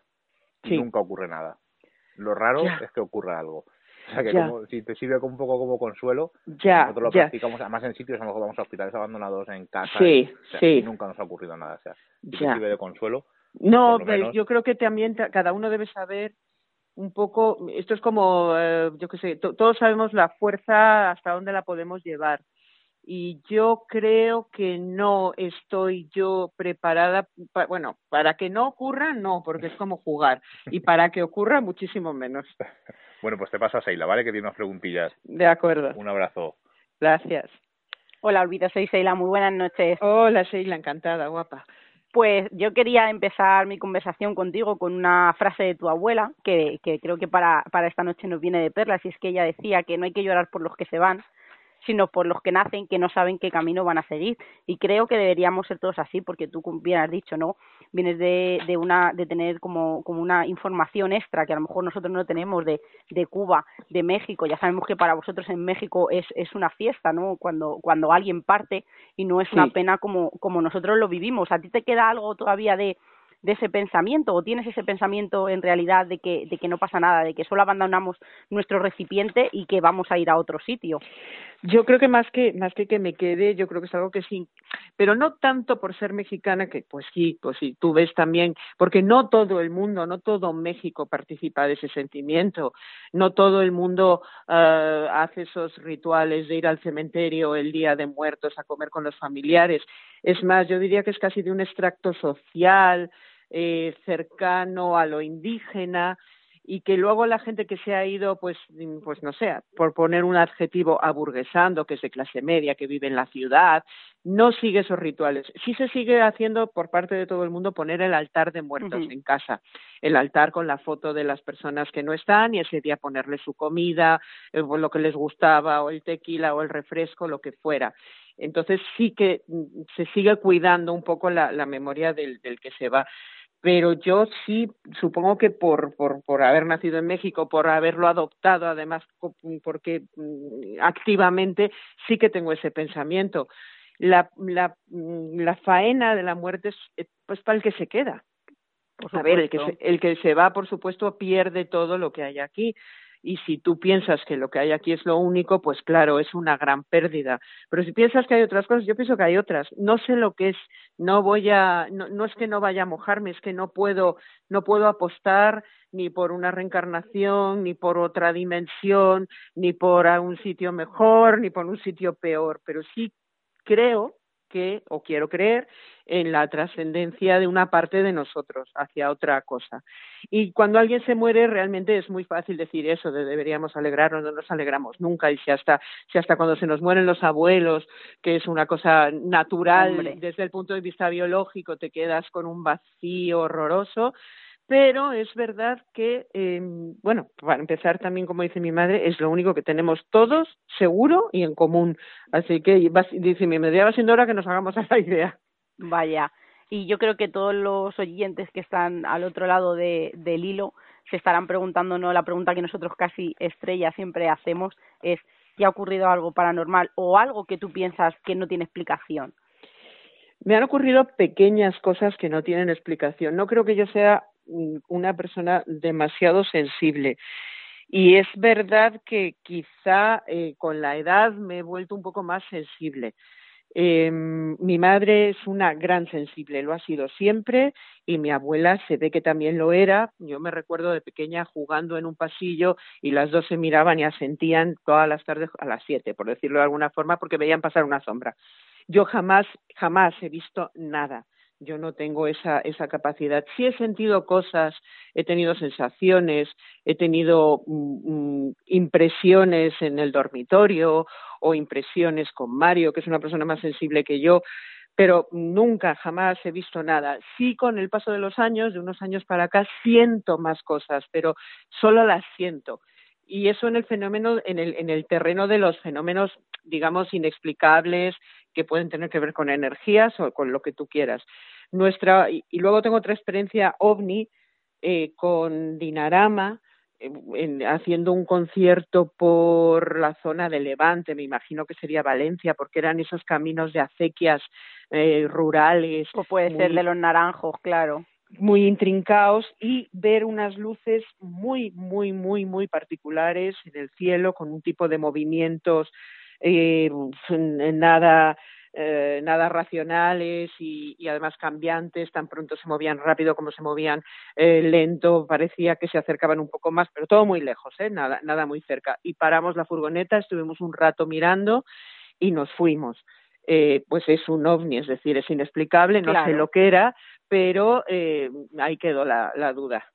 y sí. nunca ocurre nada. Lo raro ya. es que ocurra algo. O sea que como, si te sirve un poco como consuelo, ya, nosotros lo ya. practicamos además en sitios, a lo mejor vamos a hospitales abandonados en casa. Sí, y, o sea, sí. y nunca nos ha ocurrido nada. O sea, si te sirve de consuelo. No, menos... yo creo que también cada uno debe saber un poco, esto es como, eh, yo qué sé, todos sabemos la fuerza hasta dónde la podemos llevar. Y yo creo que no estoy yo preparada, bueno, para que no ocurra, no, porque es como jugar. Y para que ocurra, muchísimo menos. Bueno, pues te paso a Seila, ¿vale? Que tiene unas preguntillas. De acuerdo. Un abrazo. Gracias. Hola, Olvida, soy Seila. Muy buenas noches. Hola, Seila, encantada, guapa. Pues yo quería empezar mi conversación contigo con una frase de tu abuela, que, que creo que para, para esta noche nos viene de perlas, y es que ella decía que no hay que llorar por los que se van, sino por los que nacen que no saben qué camino van a seguir. Y creo que deberíamos ser todos así, porque tú bien has dicho, ¿no? Vienes de, de una, de tener como, como una información extra que a lo mejor nosotros no tenemos de, de Cuba, de México. Ya sabemos que para vosotros en México es, es una fiesta, ¿no? Cuando, cuando alguien parte y no es una pena como, como nosotros lo vivimos. ¿A ti te queda algo todavía de, de ese pensamiento o tienes ese pensamiento en realidad de que, de que no pasa nada, de que solo abandonamos nuestro recipiente y que vamos a ir a otro sitio? Yo creo que más que más que que me quede, yo creo que es algo que sí, pero no tanto por ser mexicana que pues sí, pues sí, tú ves también, porque no todo el mundo, no todo México participa de ese sentimiento, no todo el mundo uh, hace esos rituales de ir al cementerio el día de muertos a comer con los familiares. Es más, yo diría que es casi de un extracto social, eh, cercano a lo indígena y que luego la gente que se ha ido, pues, pues no sé, por poner un adjetivo aburguesando, que es de clase media, que vive en la ciudad, no sigue esos rituales. Sí se sigue haciendo por parte de todo el mundo poner el altar de muertos en casa, el altar con la foto de las personas que no están y ese día ponerle su comida, eh, lo que les gustaba, o el tequila o el refresco, lo que fuera. Entonces sí que mm, se sigue cuidando un poco la, la memoria del, del que se va pero yo sí supongo que por, por, por haber nacido en México, por haberlo adoptado, además porque mm, activamente sí que tengo ese pensamiento. La, la, mm, la faena de la muerte es eh, pues para el que se queda. A ver, el que, se, el que se va, por supuesto, pierde todo lo que hay aquí y si tú piensas que lo que hay aquí es lo único, pues claro, es una gran pérdida. Pero si piensas que hay otras cosas, yo pienso que hay otras. No sé lo que es, no voy a, no, no es que no vaya a mojarme, es que no puedo, no puedo apostar ni por una reencarnación, ni por otra dimensión, ni por un sitio mejor, ni por un sitio peor, pero sí creo que, o quiero creer, en la trascendencia de una parte de nosotros hacia otra cosa. Y cuando alguien se muere, realmente es muy fácil decir eso, de deberíamos alegrarnos, no nos alegramos nunca. Y si hasta, si hasta cuando se nos mueren los abuelos, que es una cosa natural desde el punto de vista biológico, te quedas con un vacío horroroso, pero es verdad que, eh, bueno, para empezar también, como dice mi madre, es lo único que tenemos todos seguro y en común. Así que, dice mi madre, ya va siendo hora que nos hagamos a la idea. Vaya, y yo creo que todos los oyentes que están al otro lado de, del hilo se estarán preguntando, ¿no? La pregunta que nosotros casi estrella siempre hacemos es, ¿qué ha ocurrido algo paranormal o algo que tú piensas que no tiene explicación? Me han ocurrido pequeñas cosas que no tienen explicación. No creo que yo sea una persona demasiado sensible. Y es verdad que quizá eh, con la edad me he vuelto un poco más sensible. Eh, mi madre es una gran sensible, lo ha sido siempre, y mi abuela se ve que también lo era. Yo me recuerdo de pequeña jugando en un pasillo y las dos se miraban y asentían todas las tardes a las siete, por decirlo de alguna forma, porque veían pasar una sombra. Yo jamás, jamás he visto nada yo no tengo esa, esa capacidad. Sí he sentido cosas, he tenido sensaciones, he tenido mm, mm, impresiones en el dormitorio o impresiones con Mario, que es una persona más sensible que yo, pero nunca, jamás he visto nada. Sí, con el paso de los años, de unos años para acá, siento más cosas, pero solo las siento. Y eso en el fenómeno, en el, en el terreno de los fenómenos, digamos, inexplicables, que pueden tener que ver con energías o con lo que tú quieras. Nuestra, y, luego tengo otra experiencia ovni eh, con Dinarama, en, haciendo un concierto por la zona de Levante, me imagino que sería Valencia, porque eran esos caminos de acequias eh, rurales. O puede ser de los naranjos, claro. Muy intrincados y ver unas luces muy, muy, muy, muy particulares en el cielo, con un tipo de movimientos eh, nada eh, nada racionales y, y, además cambiantes, tan pronto se movían rápido como se movían eh, lento, parecía que se acercaban un poco más, pero todo muy lejos, ¿eh? nada, nada muy cerca. Y paramos la furgoneta, estuvimos un rato mirando y nos fuimos. Pues es un ovni, es decir, es inexplicable, no sé lo que era, pero eh, ahí quedó la, la duda.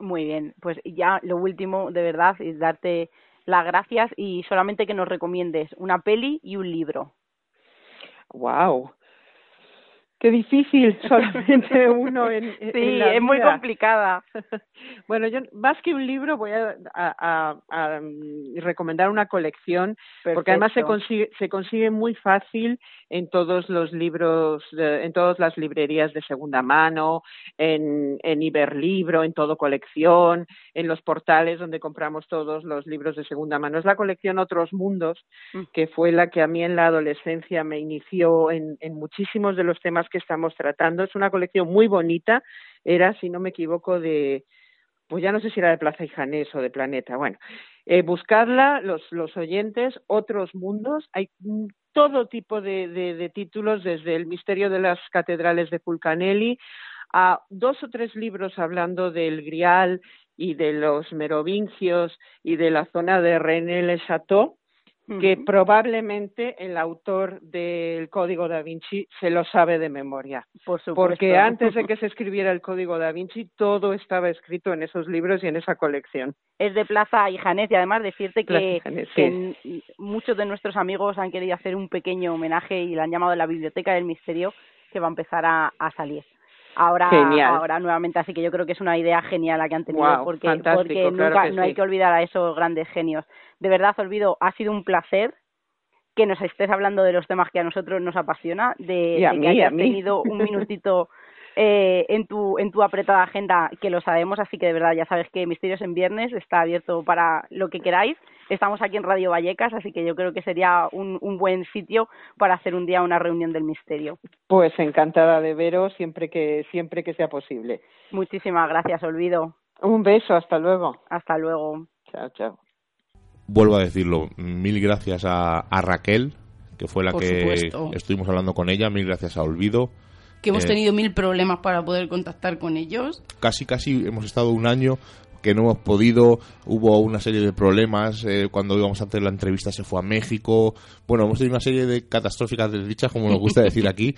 Muy bien, pues ya lo último, de verdad, es darte las gracias y solamente que nos recomiendes una peli y un libro. Wow. Qué difícil, solamente uno en, sí, es muy complicada. bueno, yo más que un libro voy a, a, a, mm, recomendar una colección, Perfecto. porque además se consigue, se consigue muy fácil en todos los libros, de, en todas las librerías de segunda mano, en, en Iberlibro, en todo colección, en los portales donde compramos todos los libros de segunda mano. Es la colección Otros Mundos, mm. que fue la que a mí en la adolescencia me inició en, en muchísimos de los temas que estamos tratando. Es una colección muy bonita, era, si no me equivoco, de, pues ya no sé si era de Plaza y Janés o de Planeta. Bueno, eh, buscarla, los, los oyentes, otros mundos. Hay todo tipo de, de, de títulos, desde El misterio de las catedrales de Fulcanelli a dos o tres libros hablando del Grial y de los merovingios y de la zona de René Le Chateau que probablemente el autor del Código da Vinci se lo sabe de memoria. Por supuesto. Porque antes de que se escribiera el Código da Vinci, todo estaba escrito en esos libros y en esa colección. Es de Plaza y Janés y además decirte que, Janés, que sí. muchos de nuestros amigos han querido hacer un pequeño homenaje y la han llamado la Biblioteca del Misterio, que va a empezar a, a salir ahora genial. ahora nuevamente así que yo creo que es una idea genial la que han tenido wow, porque porque nunca claro no sí. hay que olvidar a esos grandes genios de verdad olvido ha sido un placer que nos estés hablando de los temas que a nosotros nos apasiona de, mí, que hayas tenido un minutito eh, en tu en tu apretada agenda que lo sabemos así que de verdad ya sabes que Misterios en Viernes está abierto para lo que queráis estamos aquí en Radio Vallecas así que yo creo que sería un, un buen sitio para hacer un día una reunión del misterio. Pues encantada de veros siempre que siempre que sea posible. Muchísimas gracias Olvido. Un beso hasta luego. Hasta luego. Chao chao. Vuelvo a decirlo mil gracias a, a Raquel que fue la Por que supuesto. estuvimos hablando con ella. Mil gracias a Olvido. Que hemos Eh, tenido mil problemas para poder contactar con ellos. casi casi hemos estado un año que no hemos podido, hubo una serie de problemas, eh, cuando íbamos a hacer la entrevista se fue a México, bueno, hemos tenido una serie de catastróficas desdichas, como nos gusta decir aquí,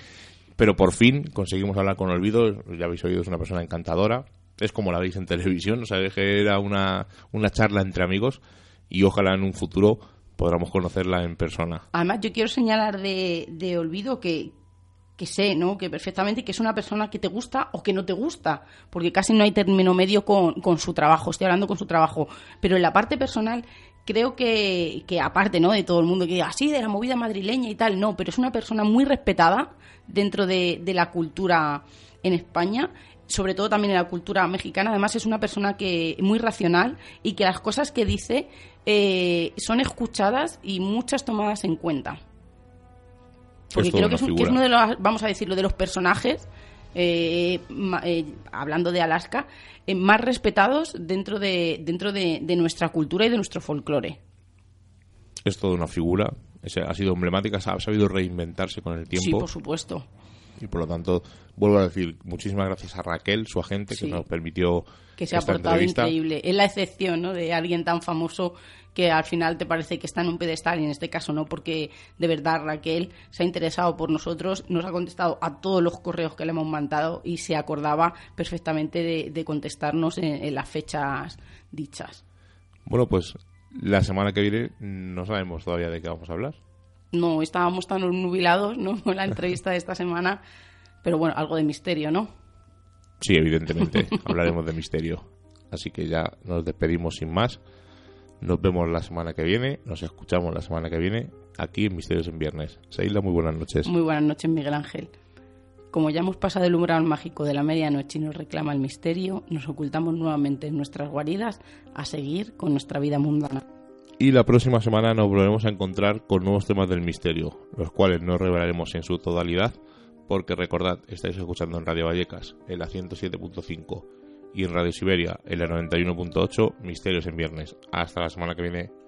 pero por fin conseguimos hablar con Olvido, ya habéis oído, es una persona encantadora, es como la veis en televisión, o sea, que era una, una charla entre amigos y ojalá en un futuro podamos conocerla en persona. Además, yo quiero señalar de, de Olvido que, que sé, ¿no? Que perfectamente que es una persona que te gusta o que no te gusta, porque casi no hay término medio con, con su trabajo, estoy hablando con su trabajo, pero en la parte personal creo que, que aparte, ¿no? De todo el mundo que diga así de la movida madrileña y tal, no, pero es una persona muy respetada dentro de, de la cultura en España sobre todo también en la cultura mexicana. Además, es una persona que muy racional y que las cosas que dice eh, son escuchadas y muchas tomadas en cuenta. Porque creo que es, que uno de los, vamos a decirlo, de los personajes, eh, ma- eh, hablando de Alaska, eh, más respetados dentro de dentro de, de nuestra cultura y de nuestro folclore. Es toda una figura, es- ha sido emblemática, ha sabido reinventarse con el Sí, tiempo. por supuesto. y por lo tanto vuelvo a decir muchísimas gracias a Raquel su agente Sí. que nos permitió que se ha esta portado entrevista. increíble. Es la excepción ¿no? de alguien tan famoso que al final te parece que está en un pedestal y en este caso no, porque de verdad Raquel se ha interesado por nosotros, nos ha contestado a todos los correos que le hemos mandado y se acordaba perfectamente de, de contestarnos en, en las fechas dichas. bueno pues la semana que viene no sabemos todavía de qué vamos a hablar No estábamos tan nubilados ¿no? con la entrevista de esta semana, pero bueno, algo de misterio, ¿no? sí evidentemente hablaremos de misterio así que ya nos despedimos sin más nos vemos la semana que viene nos escuchamos la semana que viene aquí en Misterios en Viernes Seila muy buenas noches Muy buenas noches, Miguel Ángel. Como ya hemos pasado el umbral mágico de la medianoche y nos reclama el misterio, nos ocultamos nuevamente en nuestras guaridas a seguir con nuestra vida mundana. y la próxima semana nos volveremos a encontrar con nuevos temas del misterio, los cuales no revelaremos en su totalidad, porque recordad, estáis escuchando en Radio Vallecas, en la 107.5, y en Radio Siberia, en la 91.8, Misterios en Viernes. Hasta la semana que viene.